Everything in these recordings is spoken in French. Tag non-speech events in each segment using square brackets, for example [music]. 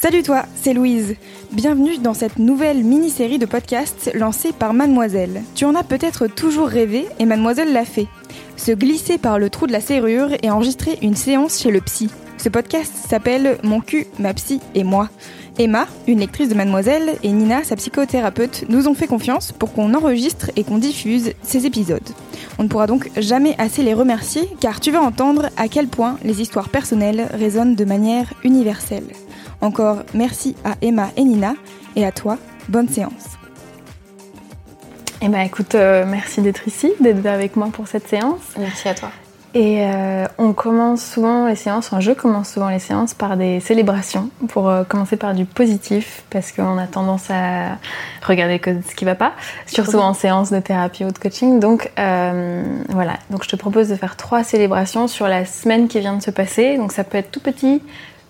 Salut toi, c'est Louise. Bienvenue dans cette nouvelle mini-série de podcasts lancée par Mademoiselle. Tu en as peut-être toujours rêvé et Mademoiselle l'a fait. Se glisser par le trou de la serrure et enregistrer une séance chez le psy. Ce podcast s'appelle Mon cul, ma psy et moi. Emma, une lectrice de Mademoiselle, et Nina, sa psychothérapeute, nous ont fait confiance pour qu'on enregistre et qu'on diffuse ces épisodes. On ne pourra donc jamais assez les remercier car tu vas entendre à quel point les histoires personnelles résonnent de manière universelle. Encore merci à Emma et Nina et à toi, bonne séance. Eh ben écoute, euh, merci d'être ici, d'être avec moi pour cette séance. Merci à toi. Et euh, on commence souvent les séances, enfin je commence souvent les séances par des célébrations, pour euh, commencer par du positif, parce qu'on a tendance à regarder que ce qui va pas, surtout en séance de thérapie ou de coaching. Donc euh, voilà, donc je te propose de faire trois célébrations sur la semaine qui vient de se passer. Donc ça peut être tout petit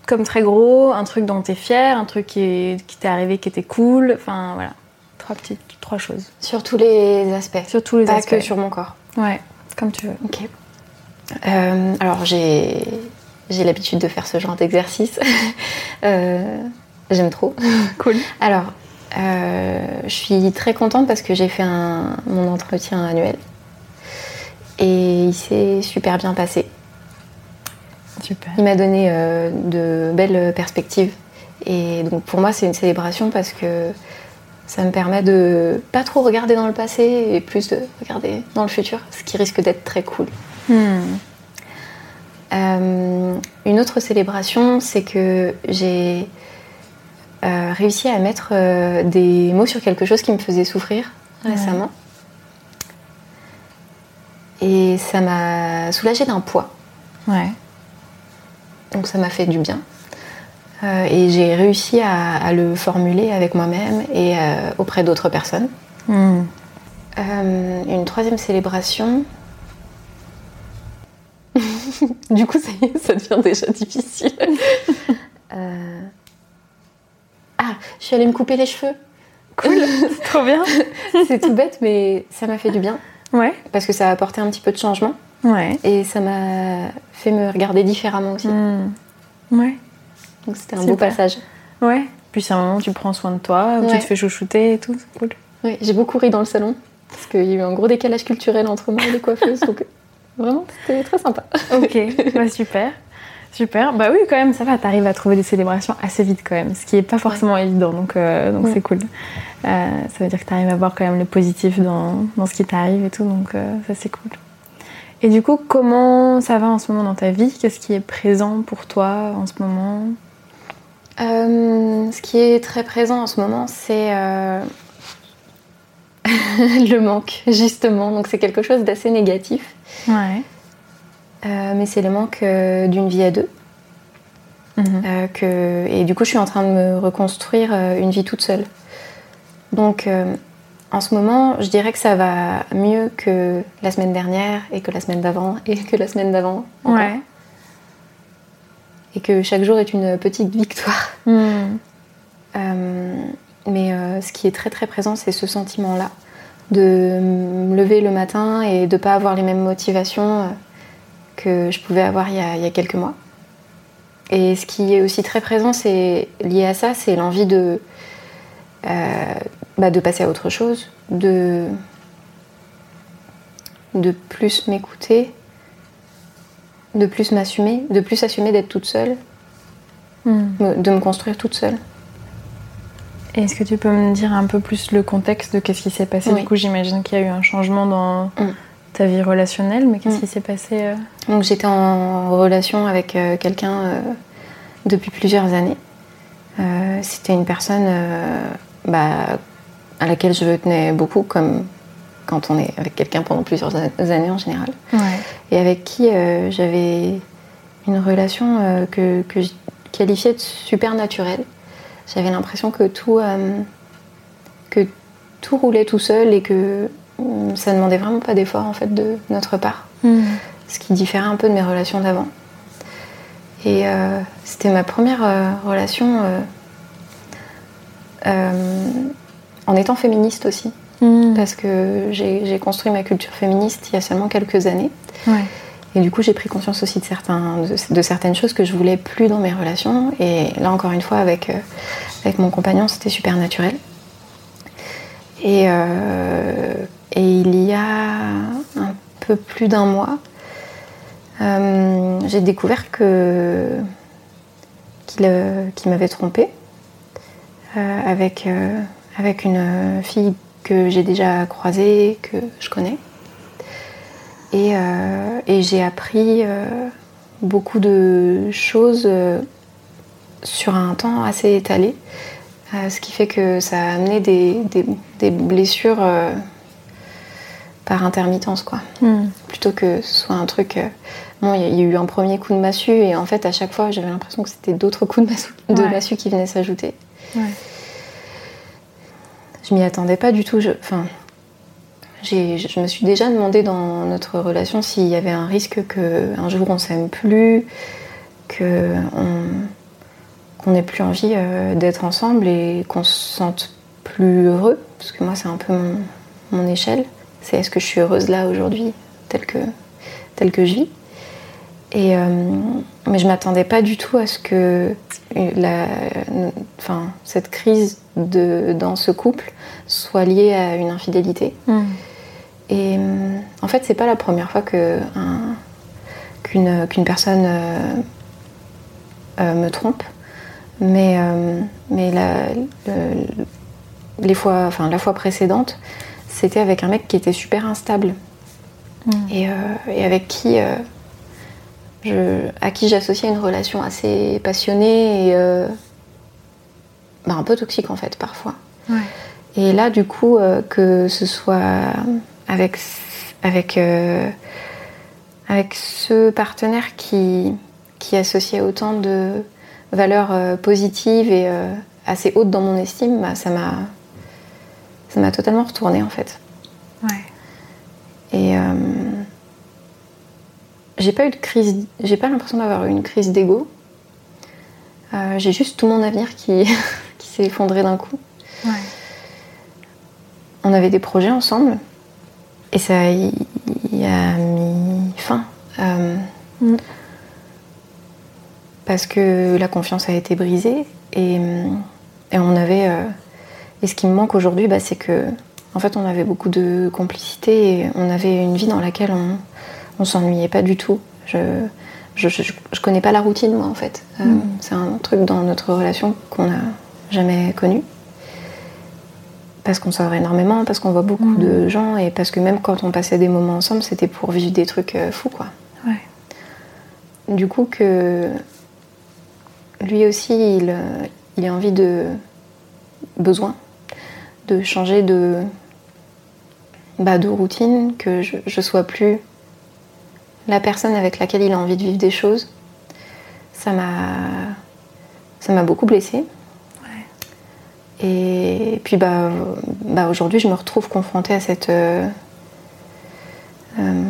comme très gros, un truc dont tu es fier, un truc qui, est- qui t'est arrivé qui était cool, enfin voilà, trois petites, trois choses. Sur tous les aspects. Sur tous les Pas aspects. que sur mon corps. Ouais, comme tu veux. Ok. Euh, alors j'ai j'ai l'habitude de faire ce genre d'exercice. [laughs] Euh, J'aime trop. [laughs] Cool. Alors, euh, je suis très contente parce que j'ai fait un- mon entretien annuel et il s'est super bien passé. Super. Il m'a donné de belles perspectives. Et donc pour moi, c'est une célébration parce que ça me permet de pas trop regarder dans le passé et plus de regarder dans le futur, ce qui risque d'être très cool. Hmm. Euh, une autre célébration, c'est que j'ai euh, réussi à mettre euh, des mots sur quelque chose qui me faisait souffrir récemment. Et ça m'a soulagée d'un poids. Ouais. Donc ça m'a fait du bien. Et j'ai réussi à, à le formuler avec moi-même et auprès d'autres personnes. Hmm. Une troisième célébration. [laughs] du coup, ça, y est, ça devient déjà difficile. [laughs] Euh, Ah, je suis allée me couper les cheveux. Cool, c'est [laughs] trop bien. C'est tout bête, mais ça m'a fait du bien Ouais. parce que ça a apporté un petit peu de changement Ouais. et ça m'a fait me regarder différemment aussi. Hmm. Ouais. Donc c'était un beau passage. Ouais. Puis c'est un moment où tu prends soin de toi, où tu te fais chouchouter et tout, c'est cool. Oui, j'ai beaucoup ri dans le salon parce qu'il y a eu un gros décalage culturel entre moi et les coiffeuses. donc vraiment, c'était très sympa. Ok, bah super. Super. Bah oui, quand même, ça va, t'arrives à trouver des célébrations assez vite quand même, ce qui est pas forcément évident, donc euh, donc Ouais. c'est cool. Euh, ça veut dire que t'arrives à voir quand même le positif dans, dans ce qui t'arrive et tout, donc euh, ça c'est cool. Et du coup, comment ça va en ce moment dans ta vie? Qu'est-ce qui est présent pour toi en ce moment? Ce qui est très présent en ce moment, c'est [laughs] le manque, justement. Donc c'est quelque chose d'assez négatif. Ouais. Euh, mais c'est le manque euh, d'une vie à deux. Mhm. Euh, que... Et du coup, je suis en train de me reconstruire une vie toute seule. Donc, en ce moment, je dirais que ça va mieux que la semaine dernière, et que la semaine d'avant, et que la semaine d'avant. Ouais. Et que chaque jour est une petite victoire. Hmm. Mais euh, ce qui est très très présent, c'est ce sentiment-là. De me lever le matin et de ne pas avoir les mêmes motivations euh, que je pouvais avoir il y a, il y a quelques mois. Et ce qui est aussi très présent, c'est lié à ça, c'est l'envie de, euh, bah, de passer à autre chose, de, de plus m'écouter, de plus m'assumer, de plus assumer d'être toute seule, Hmm. de me construire toute seule. Est-ce que tu peux me dire un peu plus le contexte de qu'est-ce qui s'est passé? Oui. Du coup, j'imagine qu'il y a eu un changement dans Mm. ta vie relationnelle, mais qu'est-ce Mm. qui s'est passé euh? Donc j'étais en relation avec euh, quelqu'un euh, depuis plusieurs années. C'était une personne bah, à laquelle je tenais beaucoup, comme, quand on est avec quelqu'un pendant plusieurs an- années en général. Ouais. Et avec qui j'avais une relation que, que je qualifiais de super naturelle. J'avais l'impression que tout, euh, que tout roulait tout seul et que hum, ça demandait vraiment pas d'effort en fait de notre part. Ce qui différait un peu de mes relations d'avant. Et euh, c'était ma première euh, relation en étant féministe aussi. Parce que j'ai j'ai construit ma culture féministe il y a seulement quelques années. Ouais. Et du coup, j'ai pris conscience aussi de, certains, de, certaines choses que je voulais plus dans mes relations. Et là, encore une fois, avec, euh, avec mon compagnon, c'était super naturel. Et, euh, et il y a un peu plus d'un mois, euh, j'ai découvert que qu'il m'avait trompée avec, avec une fille que j'ai déjà croisée, que je connais. Et, euh, et j'ai appris euh, beaucoup de choses euh, sur un temps assez étalé, ce qui fait que ça a amené des, des- des blessures par intermittence, quoi. Plutôt que ce soit un truc. bon, il y a- eu un premier coup de massue, et en fait, à chaque fois, j'avais l'impression que c'était d'autres coups de massue, de Ouais. massue qui venaient s'ajouter. Ouais. Je m'y attendais pas du tout. je- Enfin, j'ai- je me suis déjà demandé dans notre relation s'il y avait un risque que un jour on s'aime plus, qu'on n'ait plus envie euh, d'être ensemble et qu'on se sente plus heureux. Parce que moi, c'est un peu mon, échelle. C'est est-ce que je suis heureuse là aujourd'hui, telle que, telle que je vis? Euh, mais je m'attendais pas du tout à ce que cette crise dans ce couple soit liée à une infidélité. Et euh, en fait, c'est pas la première fois qu'une personne euh, euh, me trompe, mais, mais la, le- les fois, enfin, la fois précédente, c'était avec un mec qui était super instable. Et, euh, et avec qui je, à qui j'associais une relation assez passionnée et euh, bah, un peu toxique en fait parfois. Et là, du coup, euh, que ce soit avec, avec, euh, avec ce partenaire qui, qui associait autant de valeurs euh, positives et euh, assez hautes dans mon estime, bah, ça m'a ça m'a totalement retourné en fait. Ouais. Et j'ai pas eu de crise, j'ai pas l'impression d'avoir eu une crise d'ego. J'ai juste tout mon avenir qui, [laughs] qui s'est effondré d'un coup. Ouais. On avait des projets ensemble et ça y, y a mis fin. Euh, Mm. Parce que la confiance a été brisée et, hum, et on avait. euh, et ce qui me manque aujourd'hui, bah, c'est que en fait, on avait beaucoup de complicité et on avait une vie dans laquelle on, on s'ennuyait pas du tout. Je, je, je, je connais pas la routine, moi, en fait. Euh, C'est un truc dans notre relation qu'on n'a jamais connu. Parce qu'on sort énormément, parce qu'on voit beaucoup de gens et parce que même quand on passait des moments ensemble, c'était pour vivre des trucs euh, fous, quoi. Ouais. Du coup, que lui aussi, il, euh, il a envie de besoin de changer de, bah, de routine, que je, je sois plus la personne avec laquelle il a envie de vivre des choses. Ça m'a, ça m'a beaucoup blessée. Et puis bah, bah aujourd'hui, je me retrouve confrontée à cette, euh, euh,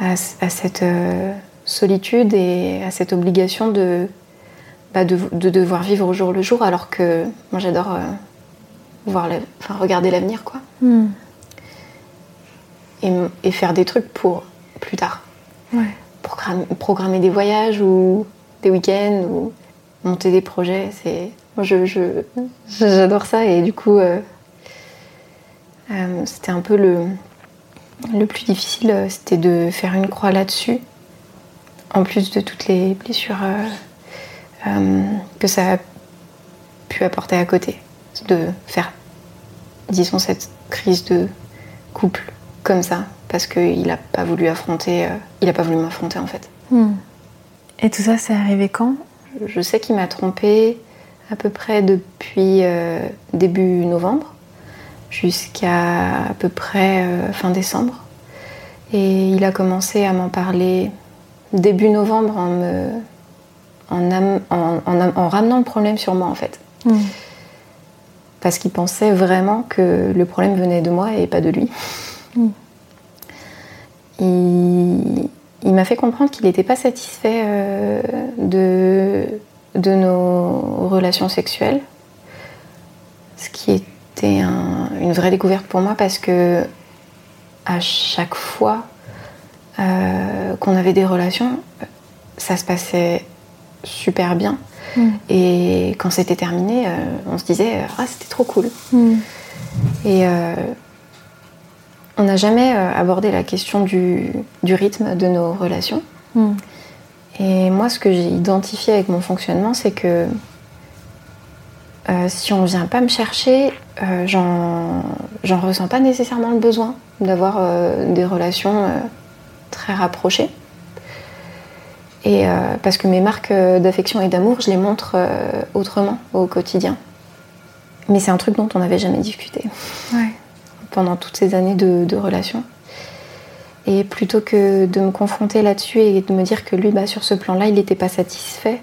à, à cette euh, solitude et à cette obligation de, bah, de, de devoir vivre au jour le jour, alors que moi j'adore euh, voir, la- enfin, regarder l'avenir, quoi, et, m- et faire des trucs pour plus tard, Ouais. programmer, programmer des voyages ou des week-ends ou monter des projets. C'est, je, j'adore ça et du coup, euh, euh, c'était un peu le, le plus difficile, euh, c'était de faire une croix là-dessus, en plus de toutes les blessures euh, que ça a pu apporter à côté, de faire, disons, cette crise de couple comme ça, parce qu'il n'a pas voulu affronter, il n'a pas voulu m'affronter en fait. Et tout ça, c'est arrivé quand? Je sais qu'il m'a trompée à peu près depuis euh, début novembre. jusqu'à à peu près euh, fin décembre. Et il a commencé à m'en parler début novembre en, me, en, am- en- en am- en ramenant le problème sur moi en fait. Mm. Parce qu'il pensait vraiment que le problème venait de moi et pas de lui. Mm. Il, il m'a fait comprendre qu'il n'était pas satisfait euh, de, de nos relations sexuelles. Ce qui était un- une vraie découverte pour moi parce que à chaque fois euh, qu'on avait des relations, ça se passait super bien. Mm. Et quand c'était terminé, euh, on se disait Ah, c'était trop cool. Mm. Et euh, on n'a jamais euh, abordé la question du, du rythme de nos relations. Mm. Et moi, ce que j'ai identifié avec mon fonctionnement, c'est que euh, si on vient pas me chercher, euh, j'en ressens pas nécessairement le besoin d'avoir euh, des relations très rapprochées. Et parce que mes marques d'affection et d'amour, je les montre autrement au quotidien. Mais c'est un truc dont on n'avait jamais discuté Ouais. pendant toutes ces années de, de relation. Et plutôt que de me confronter là-dessus et de me dire que lui, bah, sur ce plan-là, il n'était pas satisfait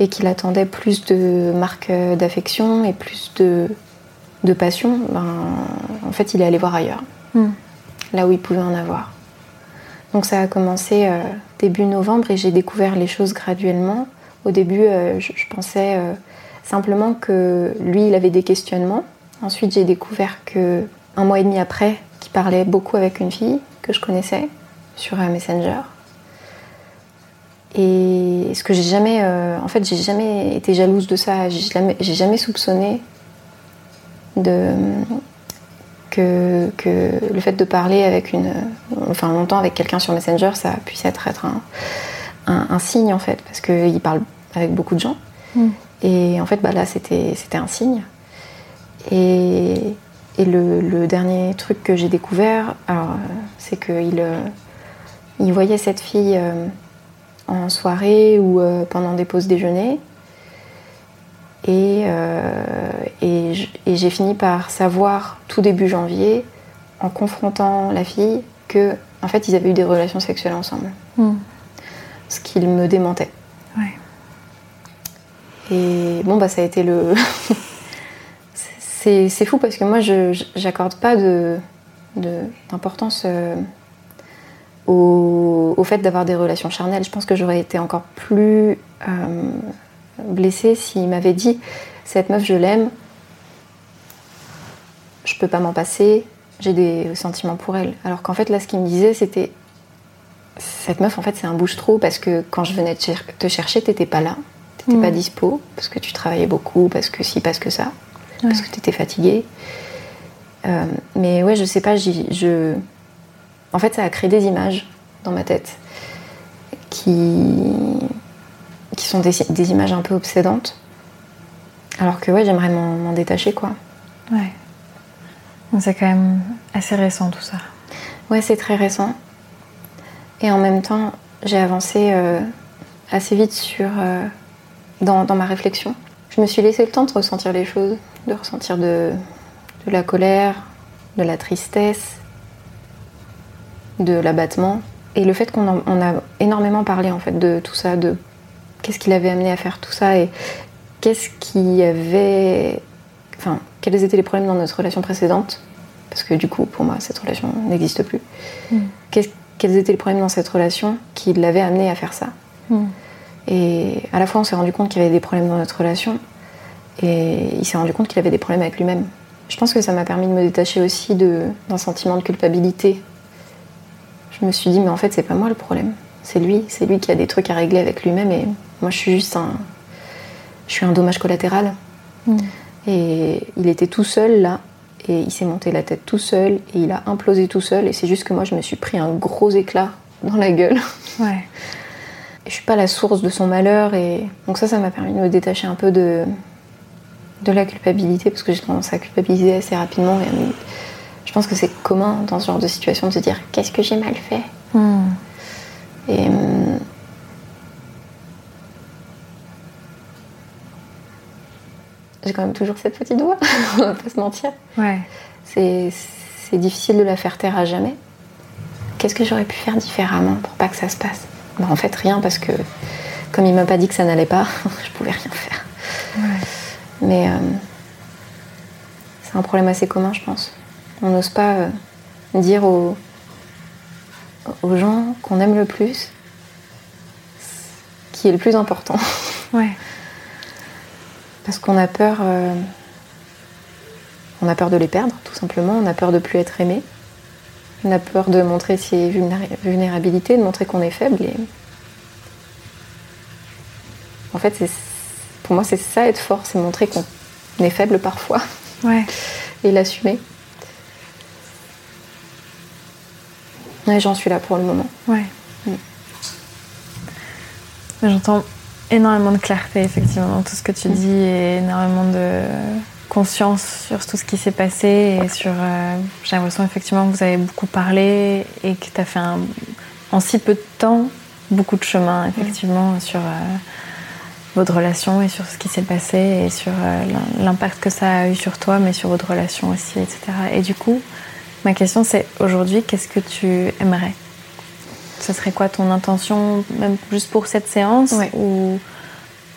et qu'il attendait plus de marques euh, d'affection et plus de, de passion, ben, en fait, il est allé voir ailleurs, Mm. là où il pouvait en avoir. Donc ça a commencé euh, début novembre et j'ai découvert les choses graduellement. Au début, euh, je, je pensais euh, simplement que lui, il avait des questionnements. Ensuite, j'ai découvert que un mois et demi après, qu'il parlait beaucoup avec une fille que je connaissais sur un Messenger. Et ce que j'ai jamais, euh, en fait, j'ai jamais été jalouse de ça. J'ai jamais, soupçonné de que, que le fait de parler avec une, enfin longtemps avec quelqu'un sur Messenger, ça puisse être, être un, un- un signe en fait, parce qu'il parle avec beaucoup de gens. Mm. Et en fait, bah, là, c'était c'était un signe. Et, et le, le dernier truc que j'ai découvert, euh, c'est qu'il euh, il voyait cette fille euh, en soirée ou pendant des pauses déjeuner. Et, euh, et j'ai fini par savoir tout début janvier, en confrontant la fille, que en fait ils avaient eu des relations sexuelles ensemble. Mm. Ce qui me démentait. Ouais. Et bon, bah, ça a été le. [laughs] c'est c'est fou parce que moi, je j'accorde pas de de- d'importance euh, au, au fait d'avoir des relations charnelles. Je pense que j'aurais été encore plus euh, blessée s'il m'avait dit cette meuf, je l'aime, je peux pas m'en passer, j'ai des sentiments pour elle. Alors qu'en fait, là, ce qu'il me disait, c'était cette meuf, en fait, c'est un bouche-trou parce que quand je venais te, cher- te chercher, t'étais pas là, t'étais pas dispo, parce que tu travaillais beaucoup, parce que si, parce que ça, parce que t'étais fatiguée. Euh, mais ouais, je sais pas, je. En fait, ça a créé des images dans ma tête qui, qui sont des, des images un peu obsédantes. Alors que ouais, j'aimerais m'en détacher, quoi. Ouais. C'est quand même assez récent tout ça. Ouais, c'est très récent. Et en même temps, j'ai avancé euh, assez vite sur, euh, dans, dans ma réflexion. Je me suis laissé le temps de ressentir les choses, de ressentir de, de la colère, de la tristesse, de l'abattement. Et le fait qu'on en- on a énormément parlé en fait de tout ça, de qu'est-ce qui l'avait amené à faire tout ça et qu'est-ce qui avait. Enfin, quels étaient les problèmes dans notre relation précédente Parce que du coup, pour moi, cette relation n'existe plus. Qu'est-ce- quels étaient les problèmes dans cette relation qui l'avaient amené à faire ça? Mm. Et à la fois, on s'est rendu compte qu'il y avait des problèmes dans notre relation et il s'est rendu compte qu'il avait des problèmes avec lui-même. Je pense que ça m'a permis de me détacher aussi d'un sentiment de culpabilité. Je me suis dit, mais en fait, c'est pas moi le problème. C'est lui. C'est lui qui a des trucs à régler avec lui-même et moi, je suis juste un. Je suis un dommage collatéral. Mm. Et il était tout seul là, et il s'est monté la tête tout seul, et il a implosé tout seul, et c'est juste que moi je me suis pris un gros éclat dans la gueule. Ouais. [laughs] Je suis pas la source de son malheur, et donc ça, ça m'a permis de me détacher un peu de, de la culpabilité, parce que j'ai tendance à culpabiliser assez rapidement, et me- je pense que c'est commun dans ce genre de situation de se dire qu'est-ce que j'ai mal fait Mm. Et hum, j'ai quand même toujours cette petite voix, [laughs] on va pas se mentir. Ouais. C'est c'est difficile de la faire taire à jamais. Qu'est-ce que j'aurais pu faire différemment pour pas que ça se passe? Bah, En fait, rien, parce que comme il m'a pas dit que ça n'allait pas, [laughs] je pouvais rien faire. Mais euh, c'est un problème assez commun, je pense. On n'ose pas euh, dire aux, aux gens qu'on aime le plus ce qui est le plus important. [laughs] Ouais. Parce qu'on a peur. euh, on a peur de les perdre, tout simplement. On a peur de plus être aimé. On a peur de montrer ses vulnéra- vulnérabilités, de montrer qu'on est faible. Et... En fait, pour moi, c'est ça être fort, c'est montrer qu'on est faible parfois Ouais. et l'assumer. Ouais, j'en suis là pour le moment. Ouais. Mm. J'entends énormément de clarté, effectivement, dans tout ce que tu dis et énormément de conscience sur tout ce qui s'est passé et sur. euh, J'ai l'impression, effectivement, que vous avez beaucoup parlé et que tu as fait un- en si peu de temps beaucoup de chemin, effectivement, sur euh, votre relation et sur ce qui s'est passé et sur euh, l'im- l'impact que ça a eu sur toi, mais sur votre relation aussi, etc. Et du coup, ma question, c'est aujourd'hui, qu'est-ce que tu aimerais? Ce serait quoi ton intention, même juste pour cette séance ou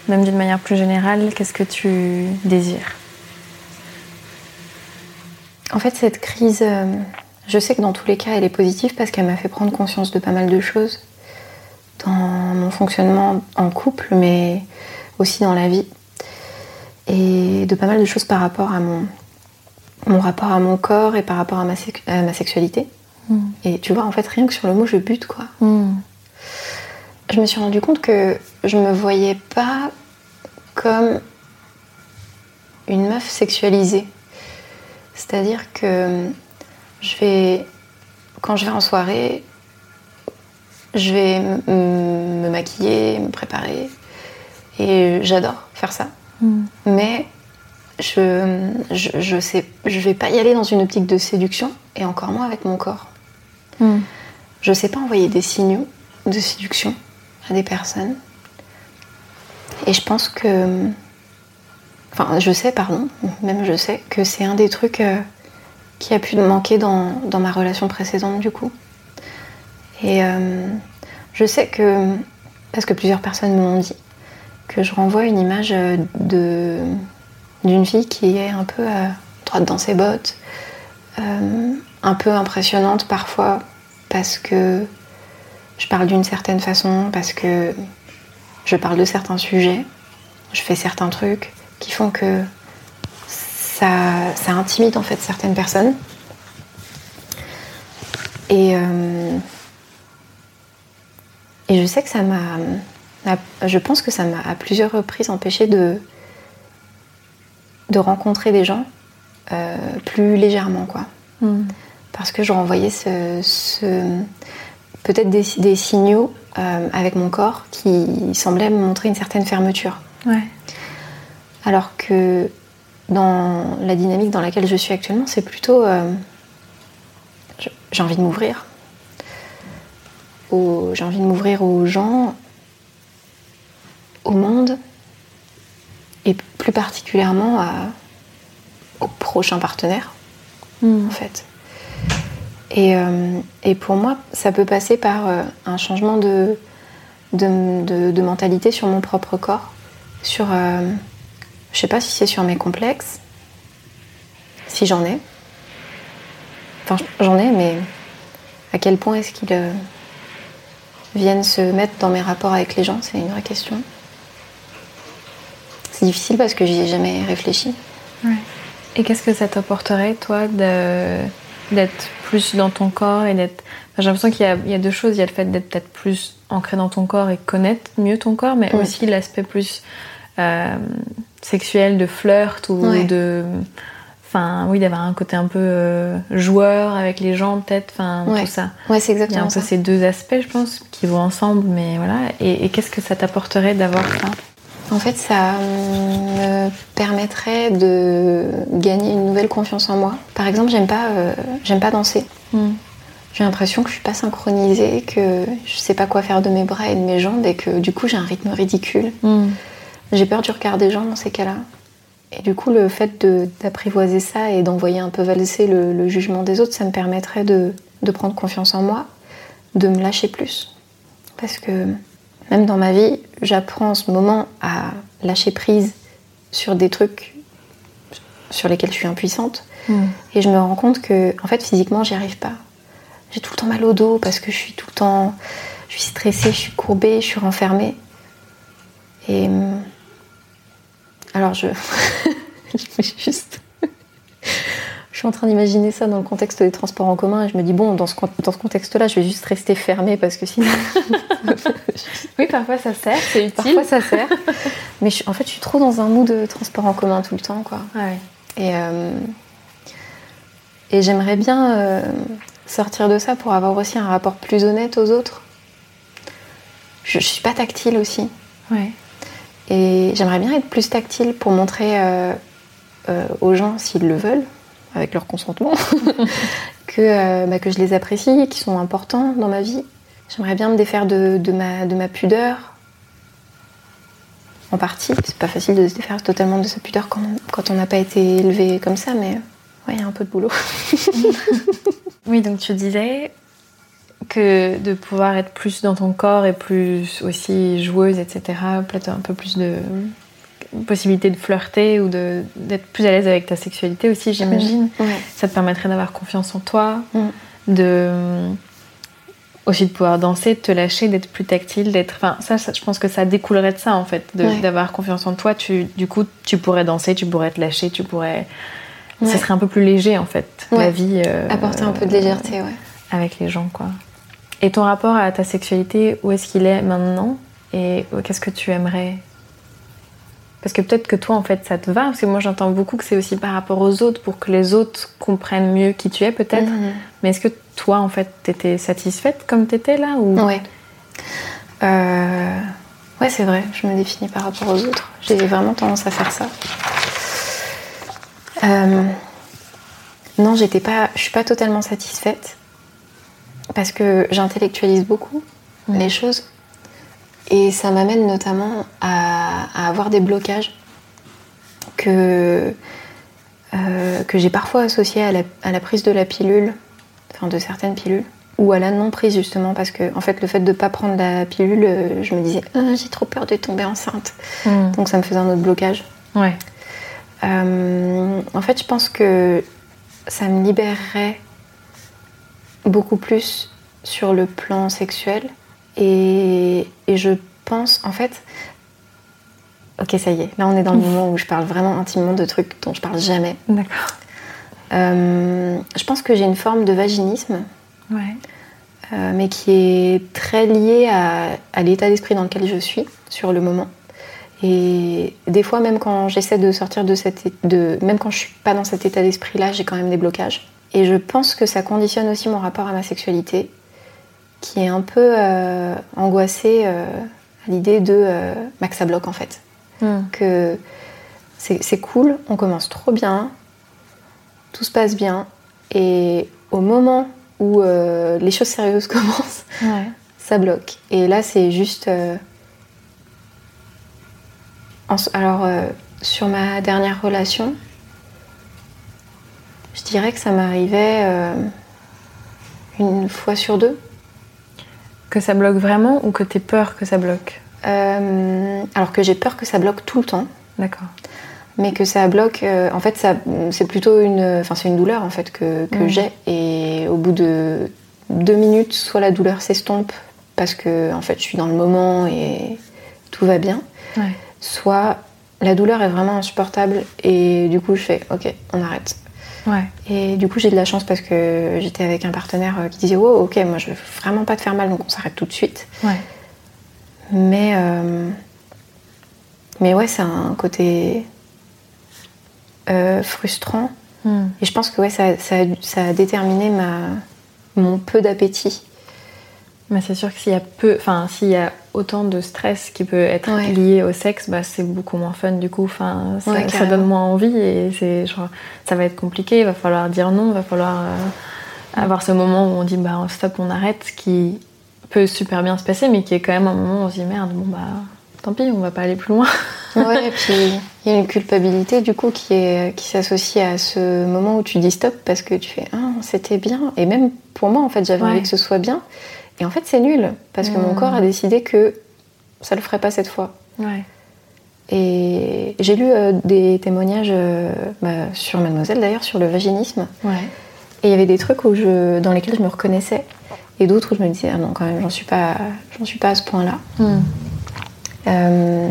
même d'une manière plus générale, qu'est-ce que tu désires? En fait, cette crise, euh, je sais que dans tous les cas, elle est positive parce qu'elle m'a fait prendre conscience de pas mal de choses dans mon fonctionnement en couple, mais aussi dans la vie. Et de pas mal de choses par rapport à mon, mon rapport à mon corps et par rapport à ma, sec- à ma sexualité. Et tu vois, en fait, rien que sur le mot, je bute, quoi. Je me suis rendu compte que je me voyais pas comme une meuf sexualisée. C'est-à-dire que je vais, quand je vais en soirée, je vais me maquiller, me préparer. Et j'adore faire ça. Mais je, je, je sais, je vais pas y aller dans une optique de séduction, et encore moins avec mon corps. Je sais pas envoyer des signaux de séduction à des personnes. Et je pense que. Enfin, je sais, pardon, même je sais que c'est un des trucs euh, qui a pu me manquer dans, dans ma relation précédente, du coup. Et euh, je sais que. Parce que plusieurs personnes me l'ont dit, que je renvoie une image euh, de d'une fille qui est un peu droite dans ses bottes, un peu impressionnante parfois parce que je parle d'une certaine façon, parce que je parle de certains sujets, je fais certains trucs qui font que ça, ça intimide en fait certaines personnes. Et, euh, et je sais que ça m'a. Je pense que ça m'a à plusieurs reprises empêché de, de rencontrer des gens euh, plus légèrement, quoi. Parce que je renvoyais ce, ce- peut-être des, des signaux euh, avec mon corps qui semblaient me montrer une certaine fermeture. Ouais. Alors que dans la dynamique dans laquelle je suis actuellement, c'est plutôt. euh, j'ai envie de m'ouvrir. J'ai envie de m'ouvrir aux gens, au monde, et plus particulièrement à- aux prochains partenaires, en fait. Et, euh, et pour moi, ça peut passer par euh, un changement de, de, de- de mentalité sur mon propre corps, sur, je sais pas si c'est sur mes complexes, si j'en ai. Enfin, j'en ai, mais à quel point est-ce qu'ils euh, viennent se mettre dans mes rapports avec les gens, c'est une vraie question. C'est difficile parce que j'y ai jamais réfléchi. Ouais. Et qu'est-ce que ça t'apporterait, toi, d'être plus dans ton corps et d'être. Enfin, J'ai l'impression qu'il y, a- il y a deux choses. Il y a le fait d'être peut-être plus ancré dans ton corps et connaître mieux ton corps, mais aussi l'aspect plus euh, sexuel, de flirt ou Ouais. de. Enfin, oui, d'avoir un côté un peu euh, joueur avec les gens, peut-être. Enfin, Ouais. tout ça. Ouais, c'est Il y a un exactement peu ça. ces deux aspects, je pense, qui vont ensemble, mais voilà. Et, et qu'est-ce que ça t'apporterait d'avoir ça? En fait, ça me permettrait de gagner une nouvelle confiance en moi. Par exemple, j'aime pas, euh, j'aime pas danser. J'ai l'impression que je suis pas synchronisée, que je sais pas quoi faire de mes bras et de mes jambes et que du coup j'ai un rythme ridicule. J'ai peur du regard des gens dans ces cas-là. et du coup, le fait d'apprivoiser ça et d'envoyer un peu valser le, le jugement des autres, ça me permettrait de, de prendre confiance en moi, de me lâcher plus. Parce que même dans ma vie, j'apprends en ce moment à lâcher prise sur des trucs sur lesquels je suis impuissante. Et je me rends compte que, en fait, physiquement, j'y arrive pas. J'ai tout le temps mal au dos parce que je suis tout le temps. Je suis stressée, je suis courbée, je suis renfermée. Et. Alors, je. [laughs] je juste. [laughs] Je suis en train d'imaginer ça dans le contexte des transports en commun et je me dis, bon, dans ce, dans ce contexte-là, je vais juste rester fermée parce que sinon. [laughs] Oui, parfois ça sert, c'est utile. Parfois, ça sert. Mais je- en fait, je suis trop dans un mood de transport en commun tout le temps, quoi. Ouais. Et, euh, et j'aimerais bien euh, sortir de ça pour avoir aussi un rapport plus honnête aux autres. Je, je suis pas tactile aussi. Ouais. Et j'aimerais bien être plus tactile pour montrer euh, euh, aux gens, s'ils le veulent, avec leur consentement, [laughs] que, euh, bah, que je les apprécie, qu'ils sont importants dans ma vie. J'aimerais bien me défaire de, de ma, de ma pudeur. En partie, c'est pas facile de se défaire totalement de sa pudeur quand, on n'a pas été élevé comme ça, mais ouais, il y a un peu de boulot. [laughs] Oui, donc tu disais que de pouvoir être plus dans ton corps et plus aussi joueuse, etc., peut-être un peu plus de possibilité de flirter ou d'être plus à l'aise avec ta sexualité aussi, j'imagine. Ça te permettrait d'avoir confiance en toi, Mm. de aussi de pouvoir danser, de te lâcher, d'être plus tactile, d'être. Enfin, ça, ça, je pense que ça découlerait de ça en fait, Ouais. d'avoir confiance en toi. Tu, du coup, tu pourrais danser, tu pourrais te lâcher, tu pourrais. Ouais. Ça serait un peu plus léger en fait, la Ouais. vie. euh, Apporter un peu de légèreté, ouais. avec les gens, quoi. Et ton rapport à ta sexualité, où est-ce qu'il est maintenant Et qu'est-ce que tu aimerais? Parce que peut-être que toi, en fait, ça te va. Parce que moi, j'entends beaucoup que c'est aussi par rapport aux autres, pour que les autres comprennent mieux qui tu es, peut-être. Mhm. Mais est-ce que toi, en fait, t'étais satisfaite comme t'étais là ou... Ouais. Euh, Ouais, c'est vrai, je me définis par rapport aux autres. J'ai vraiment tendance à faire ça. Euh, Non, j'étais pas, je suis pas totalement satisfaite parce que j'intellectualise beaucoup les choses et ça m'amène notamment à, à avoir des blocages que euh, que j'ai parfois associés à la, à la prise de la pilule, enfin de certaines pilules, ou à la non prise justement parce que en fait le fait de pas prendre la pilule, euh, je me disais Ah, j'ai trop peur de tomber enceinte, Hmm. donc ça me faisait un autre blocage. Ouais. Euh, en fait, je pense que ça me libérerait beaucoup plus sur le plan sexuel. Et, et je pense, en fait. Ok, ça y est, là on est dans le moment où je parle vraiment intimement de trucs dont je parle jamais. D'accord. Euh, je pense que j'ai une forme de vaginisme, Ouais. euh, mais qui est très liée à, à l'état d'esprit dans lequel je suis sur le moment. Et des fois, même quand j'essaie de sortir de cet é- de même quand je suis pas dans cet état d'esprit-là, j'ai quand même des blocages. Et je pense que ça conditionne aussi mon rapport à ma sexualité, qui est un peu euh, angoissé euh, à l'idée de euh, bah, que ça bloque en fait. Hmm. Que c'est cool, on commence trop bien, tout se passe bien, et au moment où les choses sérieuses [laughs] commencent, Ouais. ça bloque. Et là, c'est juste. en alors, sur ma dernière relation, je dirais que ça m'arrivait euh, une fois sur deux. Que ça bloque vraiment ou que t'aies peur que ça bloque? Euh, alors que j'ai peur que ça bloque tout le temps, D'accord. mais que ça bloque. euh, en fait, ça, c'est plutôt une, enfin, c'est une douleur en fait que, que j'ai. Et au bout de deux minutes, soit la douleur s'estompe parce que en fait, je suis dans le moment et tout va bien. Ouais. soit la douleur est vraiment insupportable et du coup je fais ok on arrête Ouais. et du coup j'ai de la chance parce que j'étais avec un partenaire euh, qui disait oh ok moi je veux vraiment pas te faire mal donc on s'arrête tout de suite Ouais. mais euh, mais ouais c'est un côté euh, frustrant Hmm. et je pense que ouais ça, ça, a- ça a déterminé ma mon peu d'appétit Mais c'est sûr que s'il y a peu, enfin s'il y a autant de stress qui peut être Ouais. lié au sexe, bah c'est beaucoup moins fun du coup. Enfin, ça, Ouais, ça carrément. donne moins envie et c'est genre, ça va être compliqué. Il va falloir dire non, il va falloir euh, avoir ce moment où on dit bah stop, on arrête, qui peut super bien se passer, mais qui est quand même un moment où on se dit merde, bon bah tant pis, on va pas aller plus loin. ouais, [laughs] et puis il y a une culpabilité du coup qui est qui s'associe à ce moment où tu dis stop parce que tu fais ah c'était bien et même pour moi en fait j'avais Ouais. envie que ce soit bien et en fait c'est nul parce que mon corps a décidé que ça le ferait pas cette fois. Ouais. Et j'ai lu euh, des témoignages euh, bah, sur Mademoiselle d'ailleurs sur le vaginisme Ouais. et il y avait des trucs où je, dans lesquels je me reconnaissais et d'autres où je me disais ah non quand même j'en suis pas j'en suis pas à ce point-là. Hmm. Euh,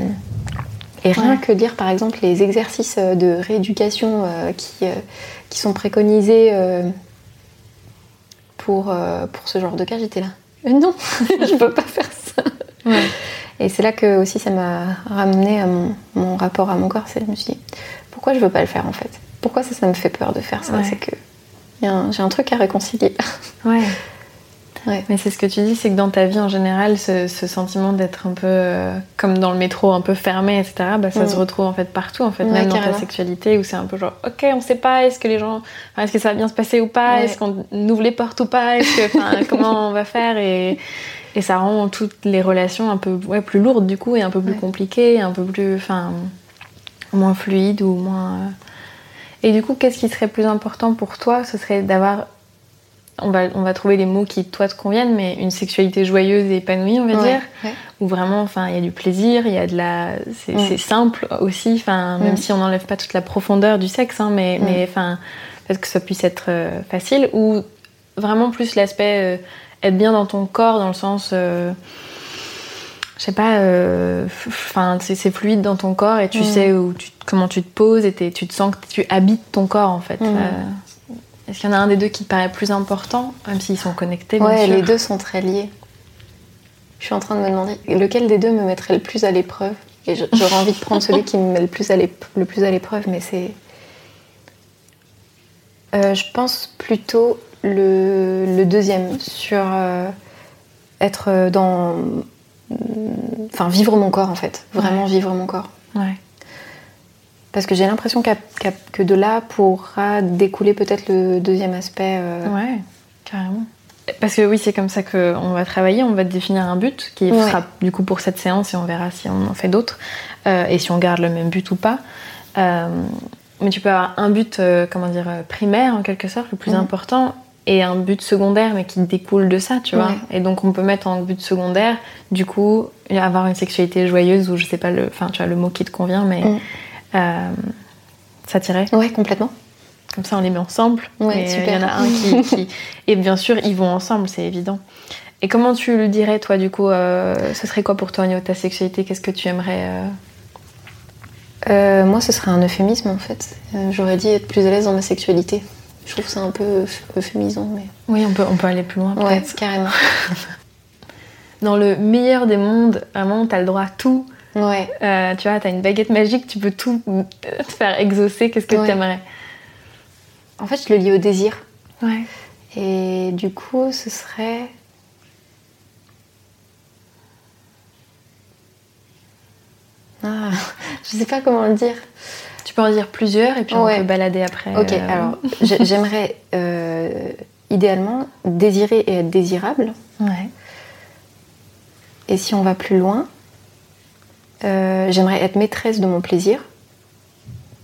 et rien Ouais. que lire par exemple les exercices de rééducation euh, qui, euh, qui sont préconisés pour, pour ce genre de cas, j'étais là. Mais non, [laughs] je peux pas faire ça. Ouais. Et c'est là que aussi ça m'a ramené à mon, mon rapport à mon corps. C'est je me suis dit pourquoi je veux pas le faire en fait? Pourquoi ça, ça me fait peur de faire ça? Ouais. C'est que un- j'ai un truc à réconcilier. Ouais. [laughs] Ouais. Mais c'est ce que tu dis, c'est que dans ta vie en général, ce, ce sentiment d'être un peu euh, comme dans le métro, un peu fermé, etc., bah, ça Mm. se retrouve en fait partout, en fait, Ouais, même dans ta sexualité, où c'est un peu genre, ok, on sait pas, est-ce que les gens, enfin, est-ce que ça va bien se passer ou pas, Ouais. est-ce qu'on ouvre les portes ou pas, est-ce que, enfin, [laughs] comment on va faire et, et ça rend toutes les relations un peu plus lourdes du coup et un peu plus compliquées, un peu plus, enfin, moins fluides ou moins. euh. Et du coup, qu'est-ce qui serait plus important pour toi? Ce serait d'avoir on va, on va trouver les mots qui toi te conviennent, mais une sexualité joyeuse et épanouie, on va Ouais, dire, ouais. où vraiment, enfin, il y a du plaisir, il y a de la, c'est Mm. simple aussi, enfin, même Mm. si on n'enlève pas toute la profondeur du sexe, hein, mais, Mm. mais enfin, parce que ça puisse être euh, facile, ou vraiment plus l'aspect euh, être bien dans ton corps, dans le sens, euh, je sais pas, euh, enfin, c'est fluide dans ton corps et tu sais où tu, comment tu te poses et tu te sens que tu habites ton corps en fait. Est-ce qu'il y en a un des deux qui te paraît plus important, même s'ils sont connectés bien Ouais, sûr. les deux sont très liés. Je suis en train de me demander lequel des deux me mettrait le plus à l'épreuve? Et j'aurais envie de prendre celui qui me met le plus à l'ép- le plus à l'épreuve, mais c'est. Euh, je pense plutôt le, le deuxième, sur euh, être dans. Enfin, vivre mon corps en fait. Vraiment Ouais. vivre mon corps. Ouais. Parce que j'ai l'impression que de là pourra découler peut-être le deuxième aspect. euh, Ouais, carrément. Parce que oui, c'est comme ça qu'on va travailler, on va définir un but qui Ouais. sera du coup pour cette séance et on verra si on en fait d'autres euh, et si on garde le même but ou pas. Euh, mais tu peux avoir un but, comment dire, primaire en quelque sorte, le plus important, et un but secondaire mais qui découle de ça, tu vois. Ouais. Et donc on peut mettre en but secondaire, du coup, avoir une sexualité joyeuse ou je sais pas le, enfin tu vois le mot qui te convient, mais. Euh, ça t'irait. Ouais, complètement. Comme ça, on les met ensemble. Ouais, super. Il y en a un qui, [laughs] qui- Et bien sûr, ils vont ensemble, c'est évident. Et comment tu le dirais, toi, du coup euh, Ce serait quoi pour toi au niveau de ta sexualité Qu'est-ce que tu aimerais euh, Euh, moi, ce serait un euphémisme en fait. J'aurais dit être plus à l'aise dans ma sexualité. Je trouve ça un peu euph- euphémisant, mais. Oui, on peut, on peut aller plus loin, Ouais, peut-être. carrément. [laughs] Dans le meilleur des mondes, vraiment, t'as le droit à tout. Ouais. Euh, tu vois, t'as une baguette magique, tu peux tout te faire exaucer. Qu'est-ce que Ouais. t'aimerais? En fait, je le lis au désir. Ouais. Et du coup, ce serait. Ah, [laughs] je sais pas comment le dire. Tu peux en dire plusieurs et puis on Ouais. peut balader après. Ok, euh, alors j'ai- j'aimerais euh, idéalement désirer et être désirable. Ouais. Et si on va plus loin, euh, j'aimerais être maîtresse de mon plaisir,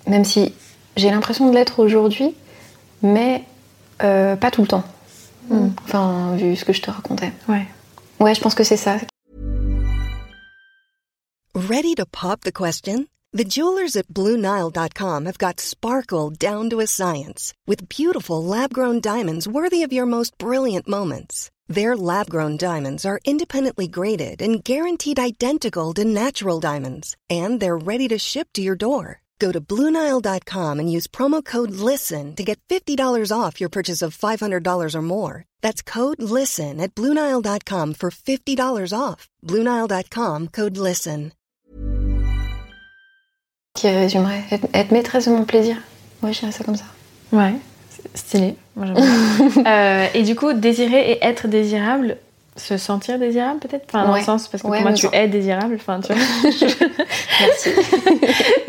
même si j'ai l'impression de l'être aujourd'hui, mais euh, pas tout le temps. Mm. Enfin, vu ce que je te racontais. Ouais. Ouais, je pense que c'est ça. Ready to pop the question? The jewelers at BlueNile.com have got sparkle down to a science with beautiful lab grown diamonds worthy of your most brilliant moments. Their lab grown diamonds are independently graded and guaranteed identical to natural diamonds, and they're ready to ship to your door. Go to BlueNile.com and use promo code LISTEN to get $50 off your purchase of $500 or more. That's code LISTEN at BlueNile.com for $50 off. BlueNile.com code LISTEN. Qui résumerait être, être maîtresse de mon plaisir. Ouais, je dirais ça comme ça. Ouais, c'est stylé. Moi, j'aime. [laughs] Euh, et du coup, désirer et être désirable, se sentir désirable peut-être? Enfin, dans Ouais. le sens, parce que Ouais, pour moi, tu sens- es désirable. Enfin, tu vois. [laughs] Merci.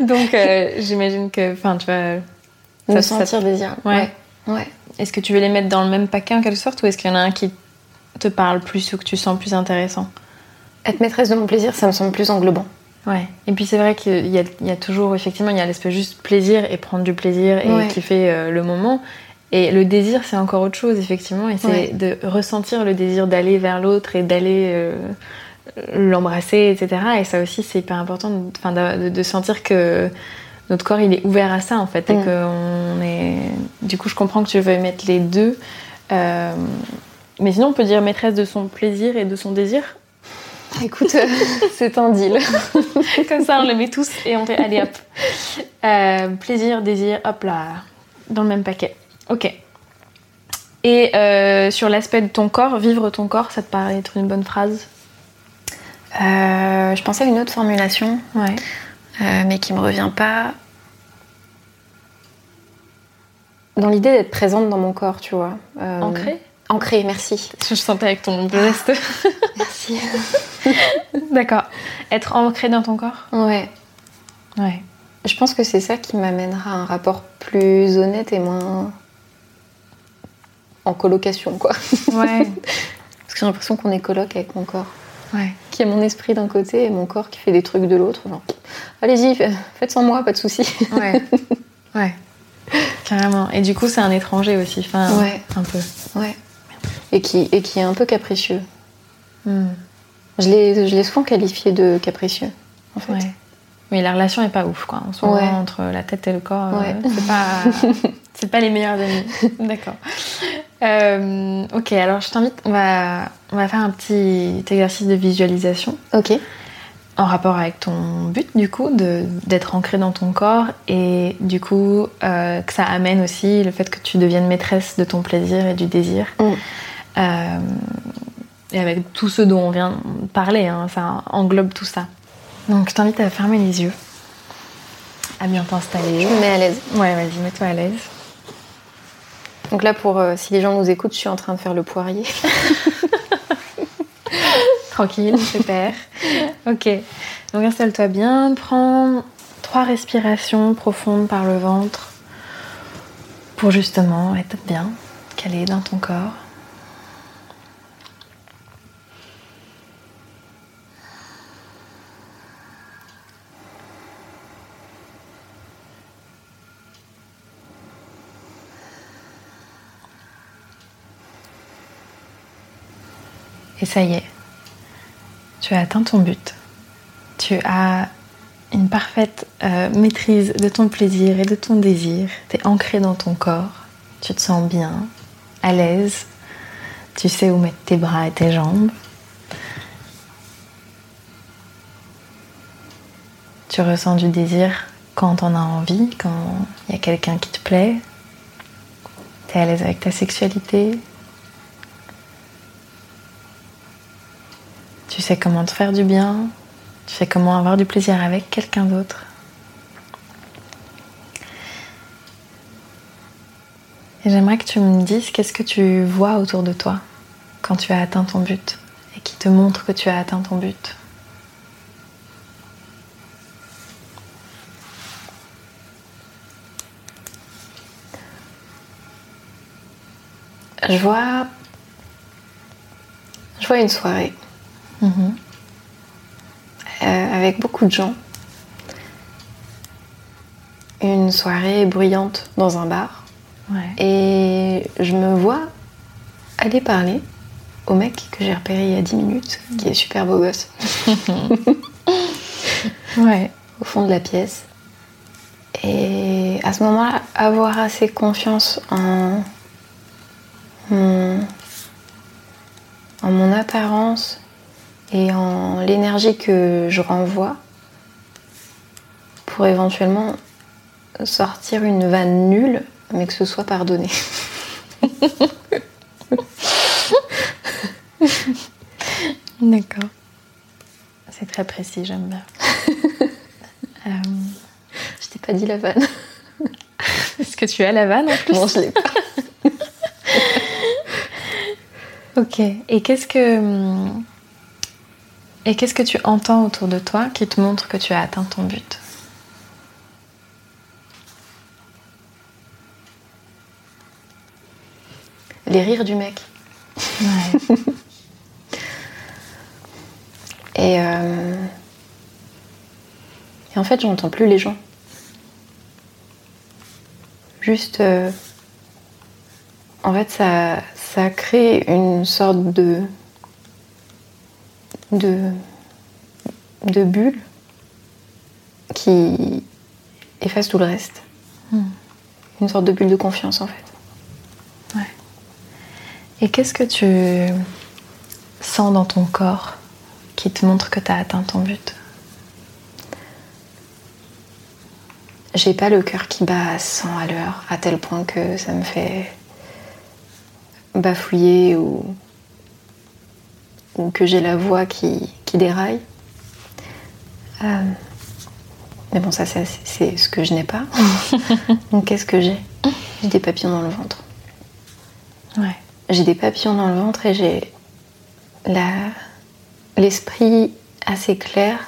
[laughs] Donc, euh, j'imagine que, enfin, tu vois. Ça- sentir désirable. Ouais. Ouais. Est-ce que tu veux les mettre dans le même paquet en quelque sorte, ou est-ce qu'il y en a un qui te parle plus ou que tu sens plus intéressant? Être maîtresse de mon plaisir, ça me semble plus englobant. Ouais. Et puis c'est vrai qu'il y, a- il y a toujours, effectivement, il y a l'aspect juste plaisir et prendre du plaisir et kiffer euh, le moment. Et le désir, c'est encore autre chose, effectivement. Et c'est Ouais. de ressentir le désir d'aller vers l'autre et d'aller euh, l'embrasser, etc. Et ça aussi, c'est hyper important de, de, de sentir que notre corps, il est ouvert à ça, en fait. Et Mm. qu'on est... Du coup, je comprends que tu veux mettre les deux. Euh, Mais sinon, on peut dire maîtresse de son plaisir et de son désir. Écoute, euh, [laughs] c'est un deal. [laughs] Comme ça, on les met tous et on fait allez hop. Euh, plaisir, désir, hop là, dans le même paquet. Ok. Et euh, sur l'aspect de ton corps, vivre ton corps, ça te paraît être une bonne phrase? Euh, je pensais à une autre formulation, Ouais. euh, mais qui me revient pas. Dans l'idée d'être présente dans mon corps, tu vois. Euh, Ancré Ancrée, merci. [laughs] Je sentais avec ton geste. Merci. [laughs] D'accord. Être ancré dans ton corps? Ouais. Ouais. Je pense que c'est ça qui m'amènera à un rapport plus honnête et moins en colocation, quoi. Ouais. [laughs] Parce que j'ai l'impression qu'on est coloc avec mon corps. Ouais. Qui a mon esprit d'un côté et mon corps qui fait des trucs de l'autre. Genre, allez-y, fa- faites sans moi, pas de soucis. Ouais. ouais. Carrément. Et du coup, c'est un étranger aussi. Enfin, Ouais. un peu. Ouais. Et qui, et qui est un peu capricieux. Hmm. Je l'ai souvent qualifié de capricieux, en fait. Ouais. Oui, la relation est pas ouf, quoi. En ce moment, Ouais. entre la tête et le corps, euh, Ouais. c'est pas, [laughs] c'est pas les meilleurs amis. D'accord. Euh, ok, alors je t'invite, on va, on va faire un petit exercice de visualisation Ok. en rapport avec ton but, du coup, d'être ancré dans ton corps et du coup euh, que ça amène aussi le fait que tu deviennes maîtresse de ton plaisir et du désir. Mm. Euh, et avec tout ce dont on vient de parler, hein, ça englobe tout ça. Donc je t'invite à fermer les yeux, à bien t'installer. Je me mets à l'aise. Ouais, vas-y, mets-toi à l'aise. Donc là, pour euh, si les gens nous écoutent, je suis en train de faire le poirier. [laughs] Tranquille, super. ok, donc installe-toi bien, prends trois respirations profondes par le ventre pour justement être bien calé dans ton corps. Et ça y est, tu as atteint ton but. Tu as une parfaite euh, maîtrise de ton plaisir et de ton désir. Tu es ancré dans ton corps. Tu te sens bien, à l'aise. Tu sais où mettre tes bras et tes jambes. Tu ressens du désir quand on a envie, quand il y a quelqu'un qui te plaît. Tu es à l'aise avec ta sexualité, Tu sais comment te faire du bien. Tu sais comment avoir du plaisir avec quelqu'un d'autre. Et j'aimerais que tu me dises qu'est-ce que tu vois autour de toi quand tu as atteint ton but et qui te montre que tu as atteint ton but? Je vois. Je vois une soirée Euh, avec beaucoup de gens. Une soirée bruyante dans un bar. Ouais. Et je me vois aller parler au mec que j'ai repéré il y a 10 minutes, qui est super beau gosse, [laughs] Ouais. [laughs] au fond de la pièce. Et à ce moment-là, avoir assez confiance en mon, en mon apparence et en l'énergie que je renvoie pour éventuellement sortir une vanne nulle, mais que ce soit pardonné. [laughs] D'accord. C'est très précis, j'aime bien. [laughs] Euh, Je t'ai pas dit la vanne. [laughs] Est-ce que tu as la vanne en plus? Non, je l'ai pas. Ok. Et qu'est-ce que hum, et qu'est-ce que tu entends autour de toi qui te montre que tu as atteint ton but? Les rires du mec. Ouais. [laughs] Et, euh, Et en fait, j'entends plus les gens. Juste. euh, en fait, ça, ça crée une sorte de. De. de bulle qui efface tout le reste. Une sorte de bulle de confiance, en fait. Et qu'est-ce que tu sens dans ton corps qui te montre que tu as atteint ton but? J'ai pas le cœur qui bat à 100 à l'heure, à tel point que ça me fait bafouiller ou, ou que j'ai la voix qui, qui déraille. Euh, mais bon, ça, c'est c'est ce que je n'ai pas. [laughs] Donc, qu'est-ce que j'ai? J'ai des papillons dans le ventre. Ouais. J'ai des papillons dans le ventre et j'ai l'esprit assez clair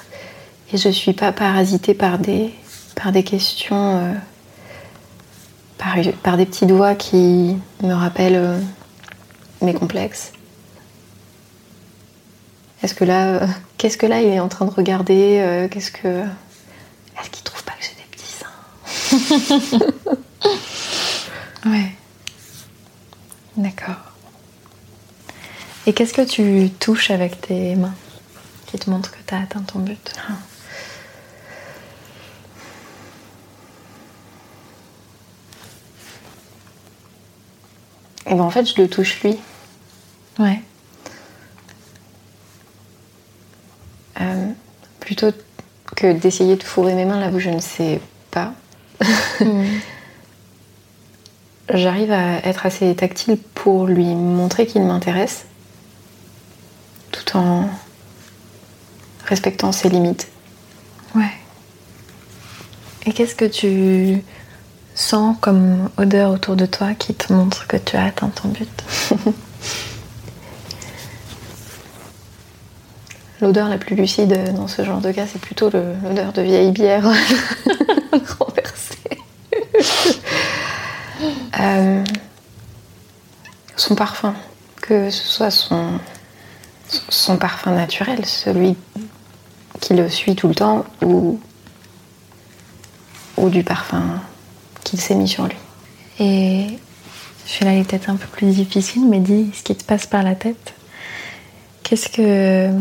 et je suis pas parasitée par des, par des questions, euh, par, par des petites voix qui me rappellent euh, mes complexes. Est-ce que là, euh, qu'est-ce que là il est en train de regarder euh, Qu'est-ce que, est-ce qu'il trouve pas que j'ai des petits seins? [laughs] Ouais. D'accord. Et qu'est-ce que tu touches avec tes mains qui te montre que tu as atteint ton but? Et ben en fait, je le touche lui. Ouais. Euh, plutôt que d'essayer de fourrer mes mains là où je ne sais pas. [laughs] J'arrive à être assez tactile pour lui montrer qu'il m'intéresse, tout en respectant ses limites. Ouais. Et qu'est-ce que tu sens comme odeur autour de toi qui te montre que tu as atteint ton but? [laughs] L'odeur la plus lucide dans ce genre de cas, c'est plutôt l'odeur de vieille bière [laughs] renversée. Euh, son parfum, que ce soit son, son parfum naturel, celui qui le suit tout le temps, ou, ou du parfum qu'il s'est mis sur lui. Et celui-là il est peut-être un peu plus difficile, mais dis ce qui te passe par la tête. Qu'est-ce que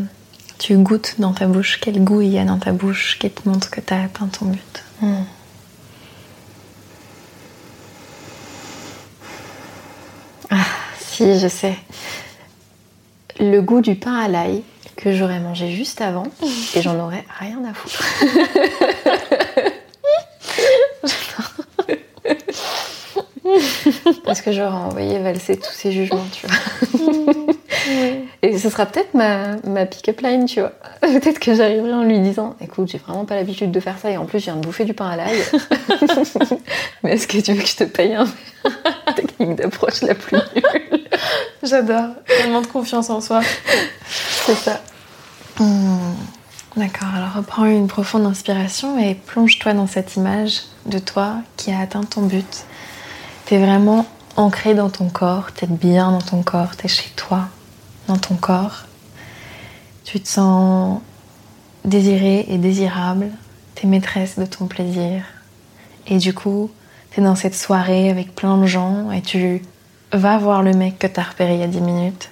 tu goûtes dans ta bouche Quel goût il y a dans ta bouche qui te montre que tu as atteint ton but Si, je sais. Le goût du pain à l'ail que j'aurais mangé juste avant et j'en aurais rien à foutre. [laughs] Parce que j'aurais envoyé valser tous ces jugements, tu vois. [laughs] [laughs] Et ce sera peut-être ma, ma pick-up line, tu vois. [laughs] Peut-être que j'arriverai en lui disant Écoute, j'ai vraiment pas l'habitude de faire ça et en plus, je viens de bouffer du pain à l'ail. [laughs] Mais est-ce que tu veux que je te paye un technique d'approche la plus nulle? J'adore, tellement de confiance en soi. C'est ça. D'accord, alors reprends une profonde inspiration et plonge-toi dans cette image de toi qui a atteint ton but. T'es vraiment ancré dans ton corps, t'es bien dans ton corps, t'es chez toi, dans ton corps. Tu te sens désiré et désirable, t'es maîtresse de ton plaisir. Et du coup, t'es dans cette soirée avec plein de gens et tu vas voir le mec que t'as repéré il y a 10 minutes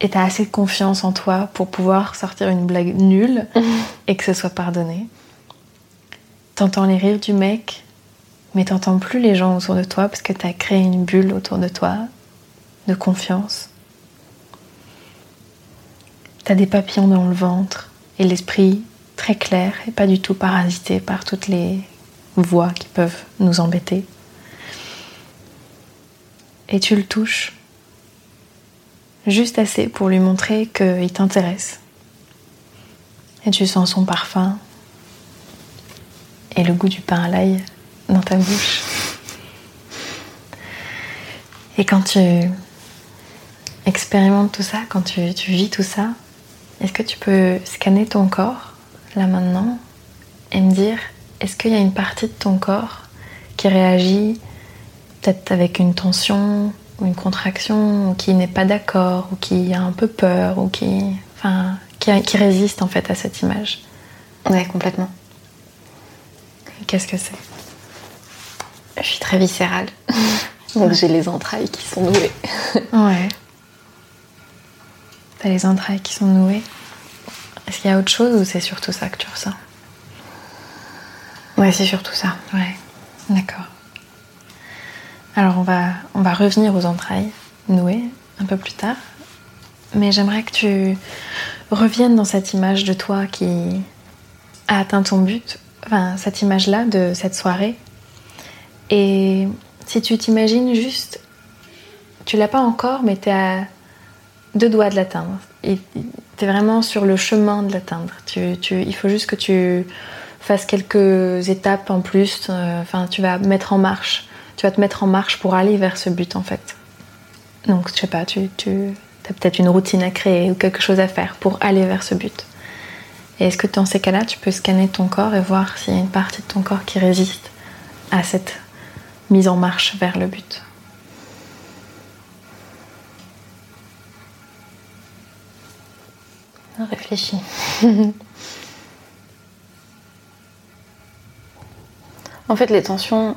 et t'as assez de confiance en toi pour pouvoir sortir une blague nulle [laughs] et que ce soit pardonné. T'entends les rires du mec, mais t'entends plus les gens autour de toi parce que t'as créé une bulle autour de toi de confiance. T'as des papillons dans le ventre et l'esprit très clair et pas du tout parasité par toutes les voix qui peuvent nous embêter. Et tu le touches juste assez pour lui montrer qu'il t'intéresse. Et tu sens son parfum et le goût du pain à l'ail dans ta bouche. Et quand tu expérimentes tout ça, quand tu, tu vis tout ça, est-ce que tu peux scanner ton corps, là maintenant, et me dire, est-ce qu'il y a une partie de ton corps qui réagit peut-être avec une tension ou une contraction, ou qui n'est pas d'accord, ou qui a un peu peur, ou qui, enfin, qui, qui résiste en fait à cette image? Ouais, complètement. Qu'est-ce que c'est? Je suis très viscérale. [laughs] Donc j'ai les entrailles qui sont nouées. Ouais. T'as les entrailles qui sont nouées. Est-ce qu'il y a autre chose ou c'est surtout ça que tu ressens? Ouais, c'est surtout ça. Ouais, d'accord. Alors on va, on va revenir aux entrailles nouées un peu plus tard. Mais j'aimerais que tu reviennes dans cette image de toi qui a atteint ton but. Enfin, cette image-là de cette soirée. Et si tu t'imagines juste, tu l'as pas encore, mais tu es à deux doigts de l'atteindre. Et tu es vraiment sur le chemin de l'atteindre. Il faut juste que tu fasses quelques étapes en plus. euh, Enfin, tu vas mettre en marche. Tu vas te mettre en marche pour aller vers ce but en fait. Donc, je sais pas, tu, tu as peut-être une routine à créer ou quelque chose à faire pour aller vers ce but. Et est-ce que dans ces cas-là, tu peux scanner ton corps et voir s'il y a une partie de ton corps qui résiste à cette mise en marche vers le but? Réfléchis. [laughs] en fait, les tensions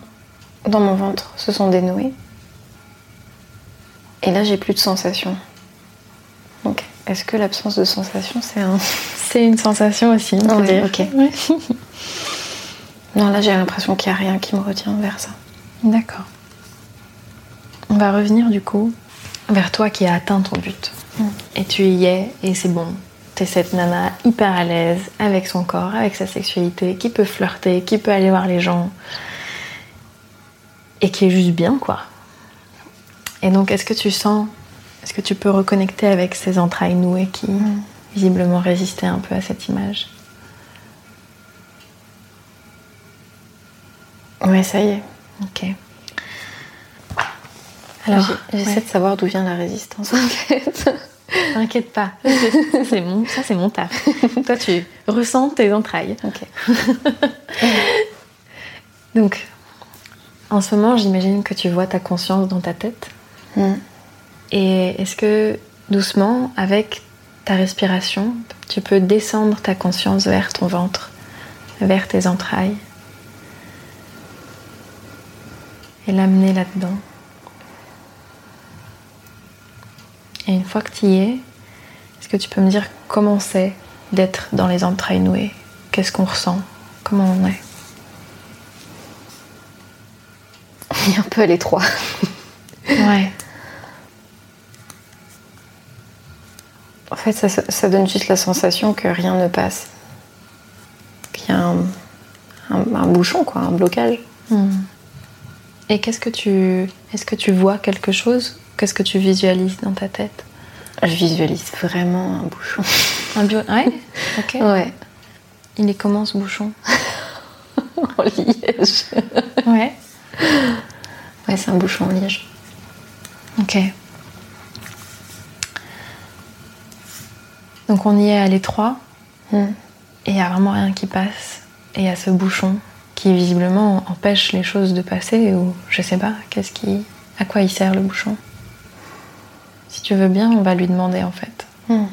dans mon ventre se sont dénouées. Et là, j'ai plus de sensations. Donc, est-ce que l'absence de sensation, c'est un. [laughs] C'est une sensation aussi, on peut Ouais, dire? ok. Ouais. Non, là, j'ai l'impression qu'il n'y a rien qui me retient vers ça. D'accord. On va revenir du coup vers toi qui as atteint ton but. Et tu y es et c'est bon. T'es cette nana hyper à l'aise avec son corps, avec sa sexualité, qui peut flirter, qui peut aller voir les gens. Et qui est juste bien quoi. Et donc est-ce que tu sens, est-ce que tu peux reconnecter avec ces entrailles nouées qui visiblement résistaient un peu à cette image? Ouais, ça y est. Ok. Alors, j'essaie ouais. de savoir d'où vient la résistance, en fait. T'inquiète pas, ça [laughs] c'est mon, ça c'est mon taf. Toi tu ressens tes entrailles. Ok. [laughs] Donc, en ce moment, j'imagine que tu vois ta conscience dans ta tête. Hmm. Et est-ce que doucement, avec ta respiration, tu peux descendre ta conscience vers ton ventre, vers tes entrailles, et l'amener là-dedans? Et une fois que tu y es, est-ce que tu peux me dire comment c'est d'être dans les entrailles nouées? Qu'est-ce qu'on ressent? Comment on est? [laughs] Il est un peu à l'étroit. Ouais. En fait, ça, ça donne juste la sensation que rien ne passe. Qu'il y a un, un- un bouchon, quoi, un blocage. Et qu'est-ce que tu. Est-ce que tu vois quelque chose Qu'est-ce que tu visualises dans ta tête? Je visualise vraiment un bouchon. Un bio. Ouais [laughs] Ok. Ouais. Il est comment ce bouchon? [laughs] En liège. Ouais. Ouais, c'est un bouchon en liège. Ok. Donc on y est à l'étroit Hmm. et il n'y a vraiment rien qui passe. Et il y a ce bouchon qui visiblement empêche les choses de passer ou je sais pas, qu'est-ce qui. À quoi il sert le bouchon? Si tu veux bien, on va lui demander en fait. Hmm.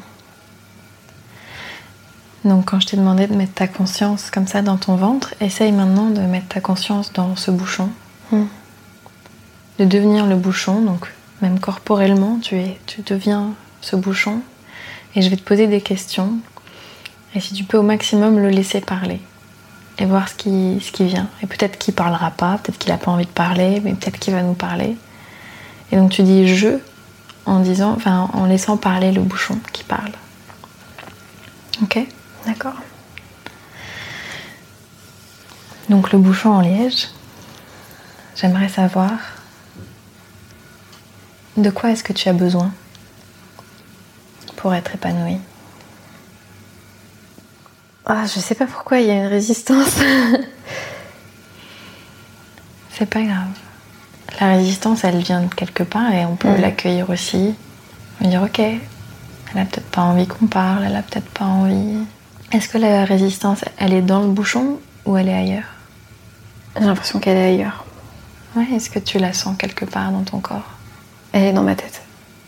Donc quand je t'ai demandé de mettre ta conscience comme ça dans ton ventre, essaye maintenant de mettre ta conscience dans ce bouchon. Hmm. De devenir le bouchon, donc même corporellement, tu, es, tu deviens ce bouchon. Et je vais te poser des questions. Et si tu peux au maximum le laisser parler. Et voir ce qui, ce qui vient. Et peut-être qu'il parlera pas, peut-être qu'il n'a pas envie de parler, mais peut-être qu'il va nous parler. Et donc tu dis je en disant, enfin en laissant parler le bouchon qui parle. Ok? D'accord. Donc le bouchon en liège, j'aimerais savoir de quoi est-ce que tu as besoin pour être épanouie? Ah, je sais pas pourquoi il y a une résistance. C'est pas grave. La résistance, elle vient de quelque part et on peut Mm. l'accueillir aussi. On dire ok, elle a peut-être pas envie qu'on parle, elle a peut-être pas envie. Est-ce que la résistance, elle est dans le bouchon ou elle est ailleurs? J'ai l'impression qu'elle est ailleurs. Ouais, est-ce que tu la sens quelque part dans ton corps? Elle est dans ma tête.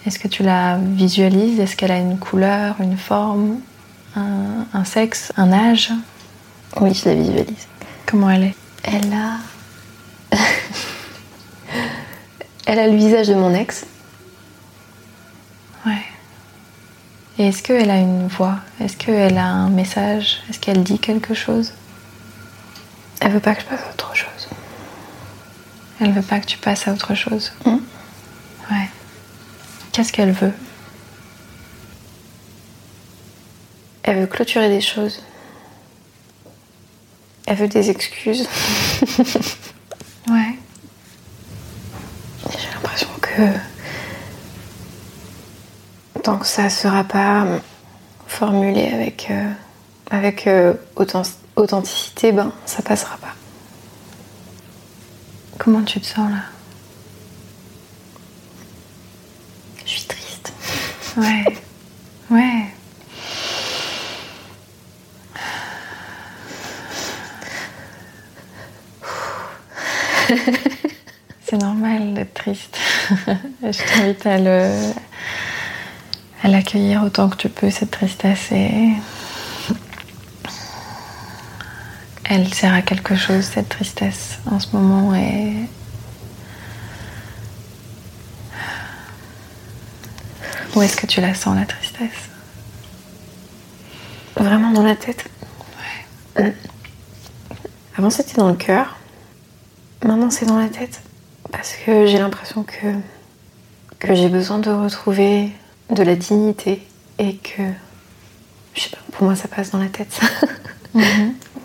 Est-ce que tu la visualises? Est-ce qu'elle a une couleur, une forme, un, un sexe, un âge? Oui, je la visualise. Comment elle est? Elle a. [laughs] elle a le visage de mon ex. Ouais. Et est-ce qu'elle a une voix? Est-ce qu'elle a un message? Est-ce qu'elle dit quelque chose? Elle veut pas que je passe à autre chose. Elle veut pas que tu passes à autre chose Hmm. Ouais. Qu'est-ce qu'elle veut? Elle veut clôturer des choses. Elle veut des excuses. [laughs] Ouais. J'ai l'impression que tant que ça sera pas formulé avec, euh, avec euh, authent- authenticité, ben ça passera pas. Comment tu te sens là? Je suis triste. Ouais. Ouais. C'est normal d'être triste. Je t'invite à le à l'accueillir autant que tu peux cette tristesse et elle sert à quelque chose cette tristesse en ce moment et où est-ce que tu la sens la tristesse? Vraiment dans la tête? Ouais. Avant c'était dans le cœur. Maintenant c'est dans la tête. Parce que j'ai l'impression que, que j'ai besoin de retrouver de la dignité et que. Je sais pas, pour moi ça passe dans la tête ça. [laughs]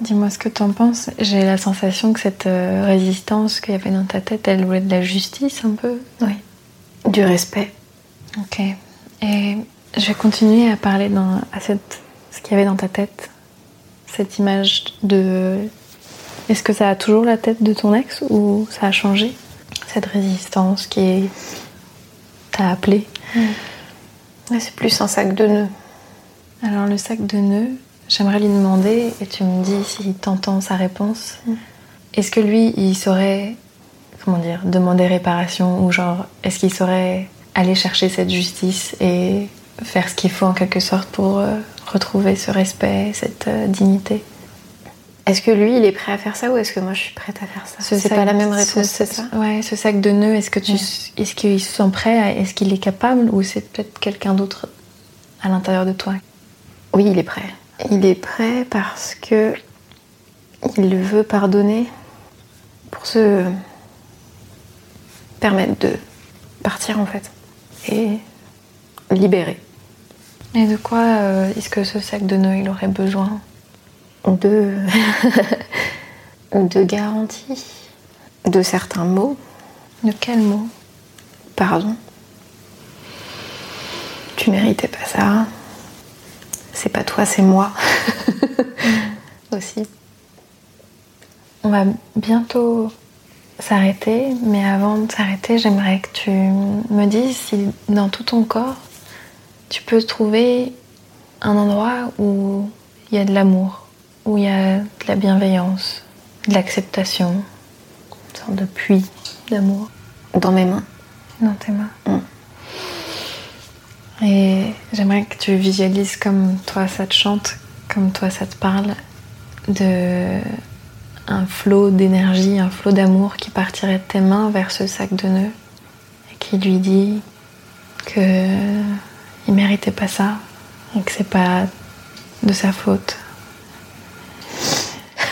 Dis-moi ce que tu en penses. J'ai la sensation que cette euh, résistance qu'il y avait dans ta tête, elle voulait de la justice un peu? Oui. Du respect. Ok. Et je vais continuer à parler dans, à cette, ce qu'il y avait dans ta tête. Cette image de. Est-ce que ça a toujours la tête de ton ex ou ça a changé? Cette résistance qui t'a appelé. Ouais, c'est plus un sac de nœuds. Alors le sac de nœuds, j'aimerais lui demander, et tu me dis s'il t'entend sa réponse, est-ce que lui, il saurait, comment dire, demander réparation, ou genre, est-ce qu'il saurait aller chercher cette justice et faire ce qu'il faut en quelque sorte pour euh, retrouver ce respect, cette euh, dignité? Est-ce que lui il est prêt à faire ça ou est-ce que moi je suis prête à faire ça? Ce C'est pas la même réponse, ce- c'est ça? Ouais, ce sac de nœuds, est-ce que tu, est-ce qu'il se sent prêt Est-ce qu'il est capable ou c'est peut-être quelqu'un d'autre à l'intérieur de toi? Oui, il est prêt. Il est prêt parce que il veut pardonner pour se permettre de partir en fait et libérer. Et de quoi euh, est-ce que ce sac de nœuds il aurait besoin? De de [laughs] garanties, de certains mots, De quel mot pardon? Tu méritais pas ça. C'est pas toi, c'est moi. [laughs] Aussi. On va bientôt s'arrêter, mais avant de s'arrêter, j'aimerais que tu me dises si dans tout ton corps, tu peux trouver un endroit où il y a de l'amour, où il y a de la bienveillance, de l'acceptation, une sorte de puits d'amour Dans mes mains. dans tes mains. Mm. Et j'aimerais que tu visualises comme toi ça te chante, comme toi ça te parle, de un flot d'énergie, un flot d'amour qui partirait de tes mains vers ce sac de nœuds et qui lui dit que il méritait pas ça et que c'est pas de sa faute.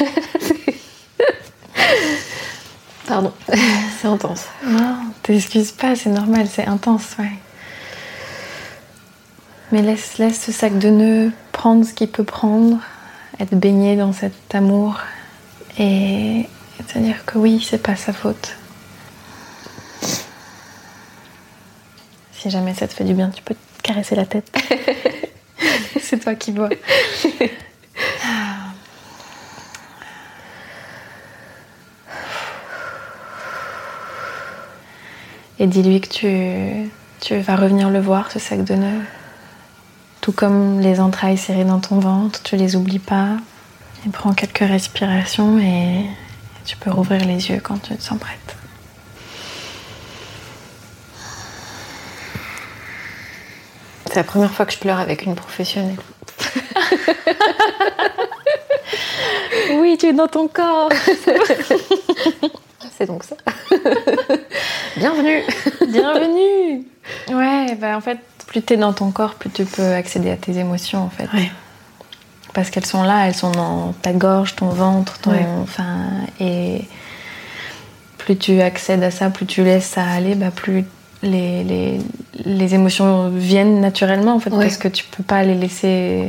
[laughs] Pardon. c'est intense. Non, t'excuses pas, c'est normal, c'est intense, ouais. Mais laisse, laisse ce sac de nœuds prendre ce qu'il peut prendre, être baigné dans cet amour et, te dire que oui, c'est pas sa faute. Si jamais ça te fait du bien, tu peux te caresser la tête. [laughs] c'est toi qui vois. Et dis-lui que tu, tu vas revenir le voir, ce sac de nœuds. Tout comme les entrailles serrées dans ton ventre, tu les oublies pas. Et prends quelques respirations et tu peux rouvrir les yeux quand tu te sens prête. C'est la première fois que je pleure avec une professionnelle. [laughs] Oui, tu es dans ton corps. [laughs] C'est donc ça. [laughs] Bienvenue. [laughs] Bienvenue. Ouais, bah en fait, plus tu es dans ton corps, plus tu peux accéder à tes émotions en fait. Ouais. Parce qu'elles sont là, elles sont dans ta gorge, ton ventre, ton, Ouais. enfin, et plus tu accèdes à ça, plus tu laisses ça aller, bah plus les, les, les émotions viennent naturellement en fait, Ouais. parce que tu peux pas les laisser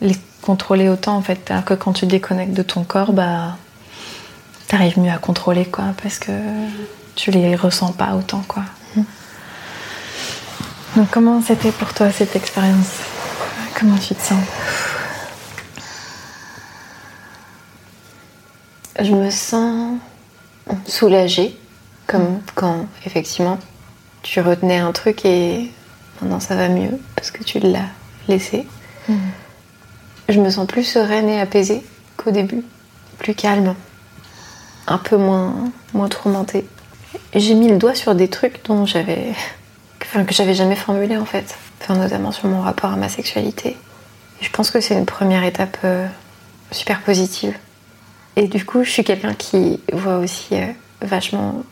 les contrôler autant en fait. Alors que quand tu déconnectes de ton corps, bah t'arrives mieux à contrôler quoi, parce que tu les ressens pas autant quoi. Donc comment c'était pour toi cette expérience? Comment tu te sens? Je me sens soulagée, comme quand effectivement tu retenais un truc et maintenant ça va mieux parce que tu l'as laissé. Je me sens plus sereine et apaisée qu'au début, plus calme, un peu moins, moins tourmentée. J'ai mis le doigt sur des trucs dont j'avais, enfin, que j'avais jamais formulé en fait, enfin, notamment sur mon rapport à ma sexualité. Et je pense que c'est une première étape euh, super positive. Et du coup, je suis quelqu'un qui voit aussi euh, vachement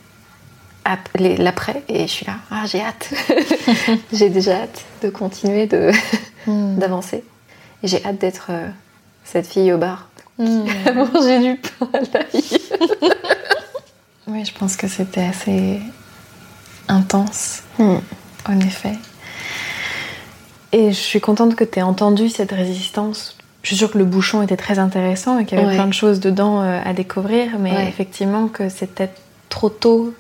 l'après et je suis là, ah j'ai hâte. [laughs] j'ai déjà hâte de continuer de [laughs] [laughs] d'avancer. Et j'ai hâte d'être euh, cette fille au bar qui a mangé du pain à l'ail. Oui, je pense que c'était assez intense, Hmm. en effet. Et je suis contente que tu aies entendu cette résistance. Je suis sûre que le bouchon était très intéressant et qu'il y avait Ouais. plein de choses dedans euh, à découvrir, mais Ouais. effectivement que c'était trop tôt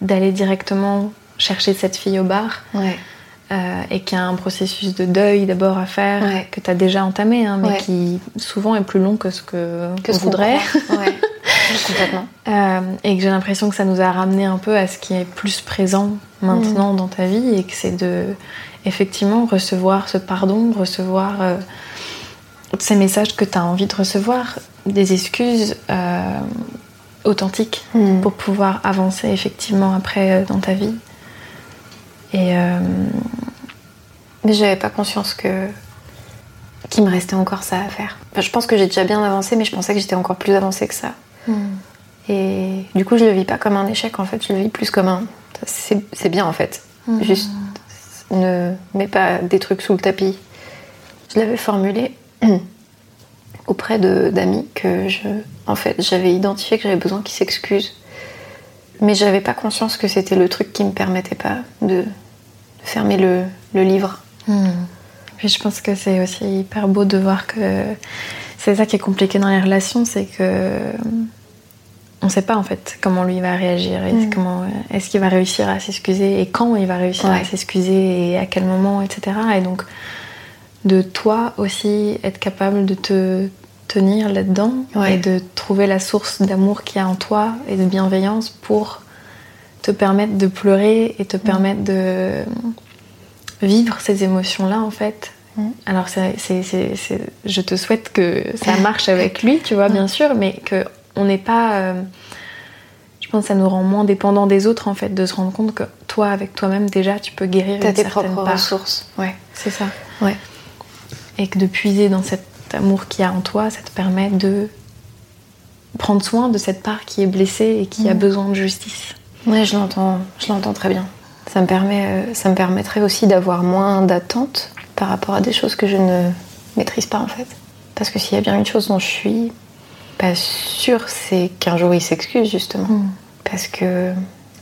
d'aller directement chercher cette fille au bar Ouais. Euh, et qu'il y a un processus de deuil d'abord à faire Ouais. que tu as déjà entamé, hein, mais Ouais. qui souvent est plus long que ce que, Que on ce voudrait. Ouais. [laughs] Complètement. Euh, et que j'ai l'impression que ça nous a ramené un peu à ce qui est plus présent maintenant dans ta vie et que c'est de effectivement recevoir ce pardon, recevoir euh, ces messages que tu as envie de recevoir, des excuses authentiques Mm. pour pouvoir avancer effectivement après dans ta vie. Et euh, Mais j'avais pas conscience que qu'il me restait encore ça à faire. Enfin, je pense que j'ai déjà bien avancé, mais je pensais que j'étais encore plus avancée que ça. Et du coup, je le vis pas comme un échec, en fait, je le vis plus comme un. C'est bien, en fait. Juste ne mets pas des trucs sous le tapis. Je l'avais formulé [clears throat] auprès de- d'amis que je. En fait, j'avais identifié que j'avais besoin qu'ils s'excusent. Mais j'avais pas conscience que c'était le truc qui me permettait pas de, fermer le, le livre. Puis je pense que c'est aussi hyper beau de voir que c'est ça qui est compliqué dans les relations, c'est que on sait pas en fait comment lui va réagir et Mm. comment est-ce qu'il va réussir à s'excuser et quand il va réussir Ouais. à s'excuser et à quel moment, etc. Et donc de toi aussi être capable de te tenir là-dedans Ouais. et de trouver la source d'amour qu'il y a en toi et de bienveillance pour te permettre de pleurer et te Mm. permettre de vivre ces émotions-là en fait. Mm. Alors c'est, c'est- c'est- c'est- je te souhaite que ça [laughs] marche avec lui, tu vois, bien sûr, mais que on n'est pas. euh, je pense que ça nous rend moins dépendants des autres en fait, de se rendre compte que toi, avec toi-même déjà, tu peux guérir T'as une tes propres part. ressources. Ouais. C'est ça. Ouais. Et que de puiser dans cet amour qu'il y a en toi, ça te permet de prendre soin de cette part qui est blessée et qui a Mm. besoin de justice. Ouais, je l'entends, je l'entends très bien. Ça me, permet, euh, ça me permettrait aussi d'avoir moins d'attentes par rapport à des choses que je ne maîtrise pas en fait. Parce que s'il y a bien une chose dont je suis pas sûre, c'est qu'un jour il s'excuse justement. Parce que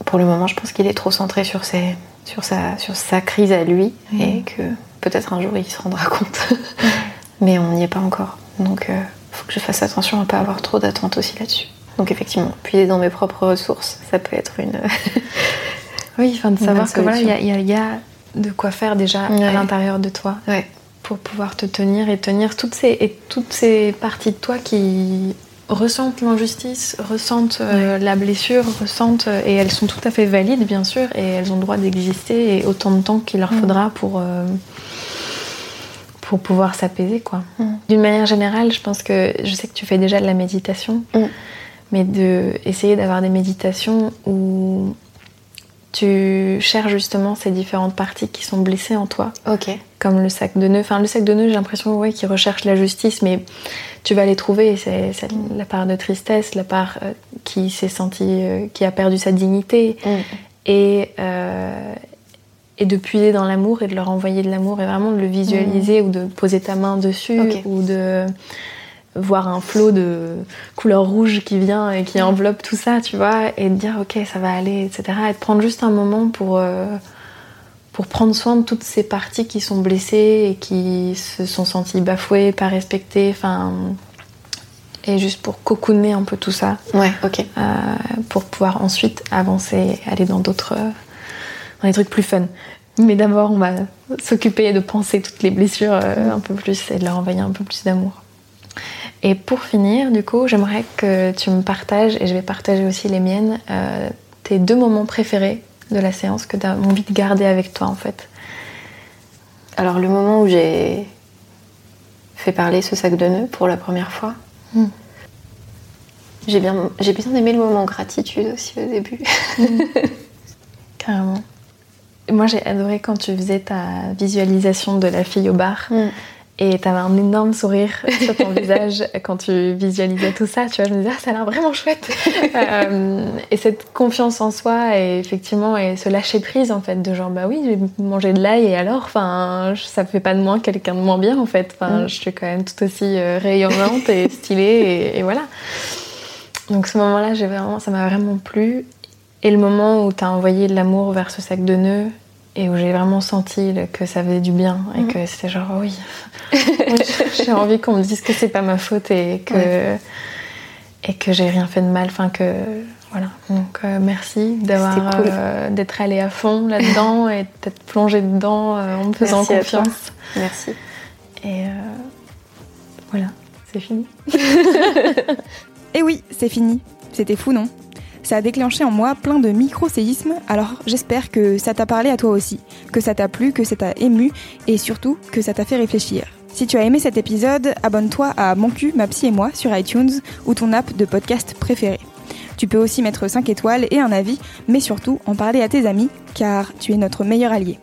pour le moment, je pense qu'il est trop centré sur, ses, sur, sa, sur sa crise à lui et que peut-être un jour il se rendra compte. [laughs] Mais on n'y est pas encore. Donc il faut que je fasse attention à ne pas avoir trop d'attentes aussi là-dessus. Donc effectivement, puiser dans mes propres ressources, ça peut être une... [laughs] Oui, enfin de savoir que voilà, il y, a- y y de quoi faire déjà Ouais. à l'intérieur de toi ouais. pour pouvoir te tenir et tenir toutes ces, et toutes ces parties de toi qui ressentent l'injustice, ressentent euh, la blessure, ressentent euh, et elles sont tout à fait valides bien sûr et elles ont le droit d'exister et autant de temps qu'il leur faudra pour euh, pour pouvoir s'apaiser quoi. Mm. D'une manière générale, je pense que je sais que tu fais déjà de la méditation, Mm. mais de essayer d'avoir des méditations où tu cherches justement ces différentes parties qui sont blessées en toi. Ok. Comme le sac de nœuds. Enfin, le sac de nœuds, j'ai l'impression ouais, qu'il recherche la justice, mais tu vas les trouver. C'est c'est la part de tristesse, la part euh, qui s'est sentie, euh, qui a perdu sa dignité. Mm. Et, euh, et de puiser dans l'amour et de leur envoyer de l'amour et vraiment de le visualiser ou de poser ta main dessus ou de voir un flot de couleur rouge qui vient et qui enveloppe tout ça, tu vois, et de dire ok, ça va aller, etc. Et de prendre juste un moment pour, euh, pour prendre soin de toutes ces parties qui sont blessées et qui se sont senties bafouées, pas respectées, enfin. Et juste pour cocooner un peu tout ça, Ouais, ok. euh, pour pouvoir ensuite avancer et aller dans d'autres. Dans des trucs plus fun. Mais d'abord, on va s'occuper de penser toutes les blessures euh, un peu plus et de leur envoyer un peu plus d'amour. Et pour finir, du coup, j'aimerais que tu me partages, et je vais partager aussi les miennes, euh, tes deux moments préférés de la séance que tu as envie de garder avec toi en fait. Alors, le moment où j'ai fait parler ce sac de nœuds pour la première fois, Mm. j'ai bien, j'ai bien aimé le moment gratitude aussi au début. [laughs] Carrément. Moi, j'ai adoré quand tu faisais ta visualisation de la fille au bar. Mm. Et t'avais un énorme sourire [laughs] sur ton visage quand tu visualisais tout ça. Tu vois, je me disais, ah, ça a l'air vraiment chouette. [laughs] Euh, et cette confiance en soi, et effectivement, et ce lâcher prise, en fait, de genre, bah oui, j'ai mangé de l'ail et alors, enfin, je- ça fait pas de moi quelqu'un de moins bien, en fait. Enfin, Mm. je suis quand même tout aussi euh, rayonnante et stylée, et, et voilà. Donc, ce moment-là, j'ai vraiment, ça m'a vraiment plu. Et le moment où t'as envoyé de l'amour vers ce sac de nœuds, et où j'ai vraiment senti que ça faisait du bien, et Mhm. que c'était genre, oui, [laughs] oui, j'ai envie qu'on me dise que c'est pas ma faute et que, et que j'ai rien fait de mal. Enfin, que. Voilà. Donc, euh, merci d'avoir, cool. euh, d'être allé à fond là-dedans et d'être plongé dedans euh, en me faisant Merci confiance. Merci. Et euh, voilà, c'est fini. [laughs] [laughs] Et oui, c'est fini. C'était fou, non? Ça a déclenché en moi plein de micro-séismes, alors j'espère que ça t'a parlé à toi aussi, que ça t'a plu, que ça t'a ému, et surtout que ça t'a fait réfléchir. Si tu as aimé cet épisode, abonne-toi à Mon cul, ma psy et moi sur iTunes ou ton app de podcast préféré. Tu peux aussi mettre 5 étoiles et un avis, mais surtout en parler à tes amis, car tu es notre meilleur allié.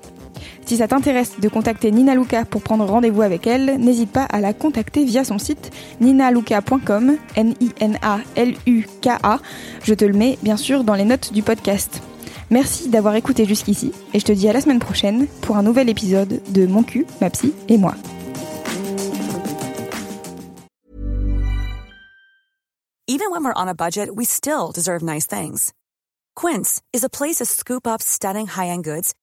Si ça t'intéresse de contacter Nina Luca pour prendre rendez-vous avec elle, n'hésite pas à la contacter via son site ninaluca.com, N-I-N-A-L-U-K-A. Je te le mets bien sûr dans les notes du podcast. Merci d'avoir écouté jusqu'ici et je te dis à la semaine prochaine pour un nouvel épisode de Mon cul, ma psy et moi. Quince is a place to scoop up stunning high-end goods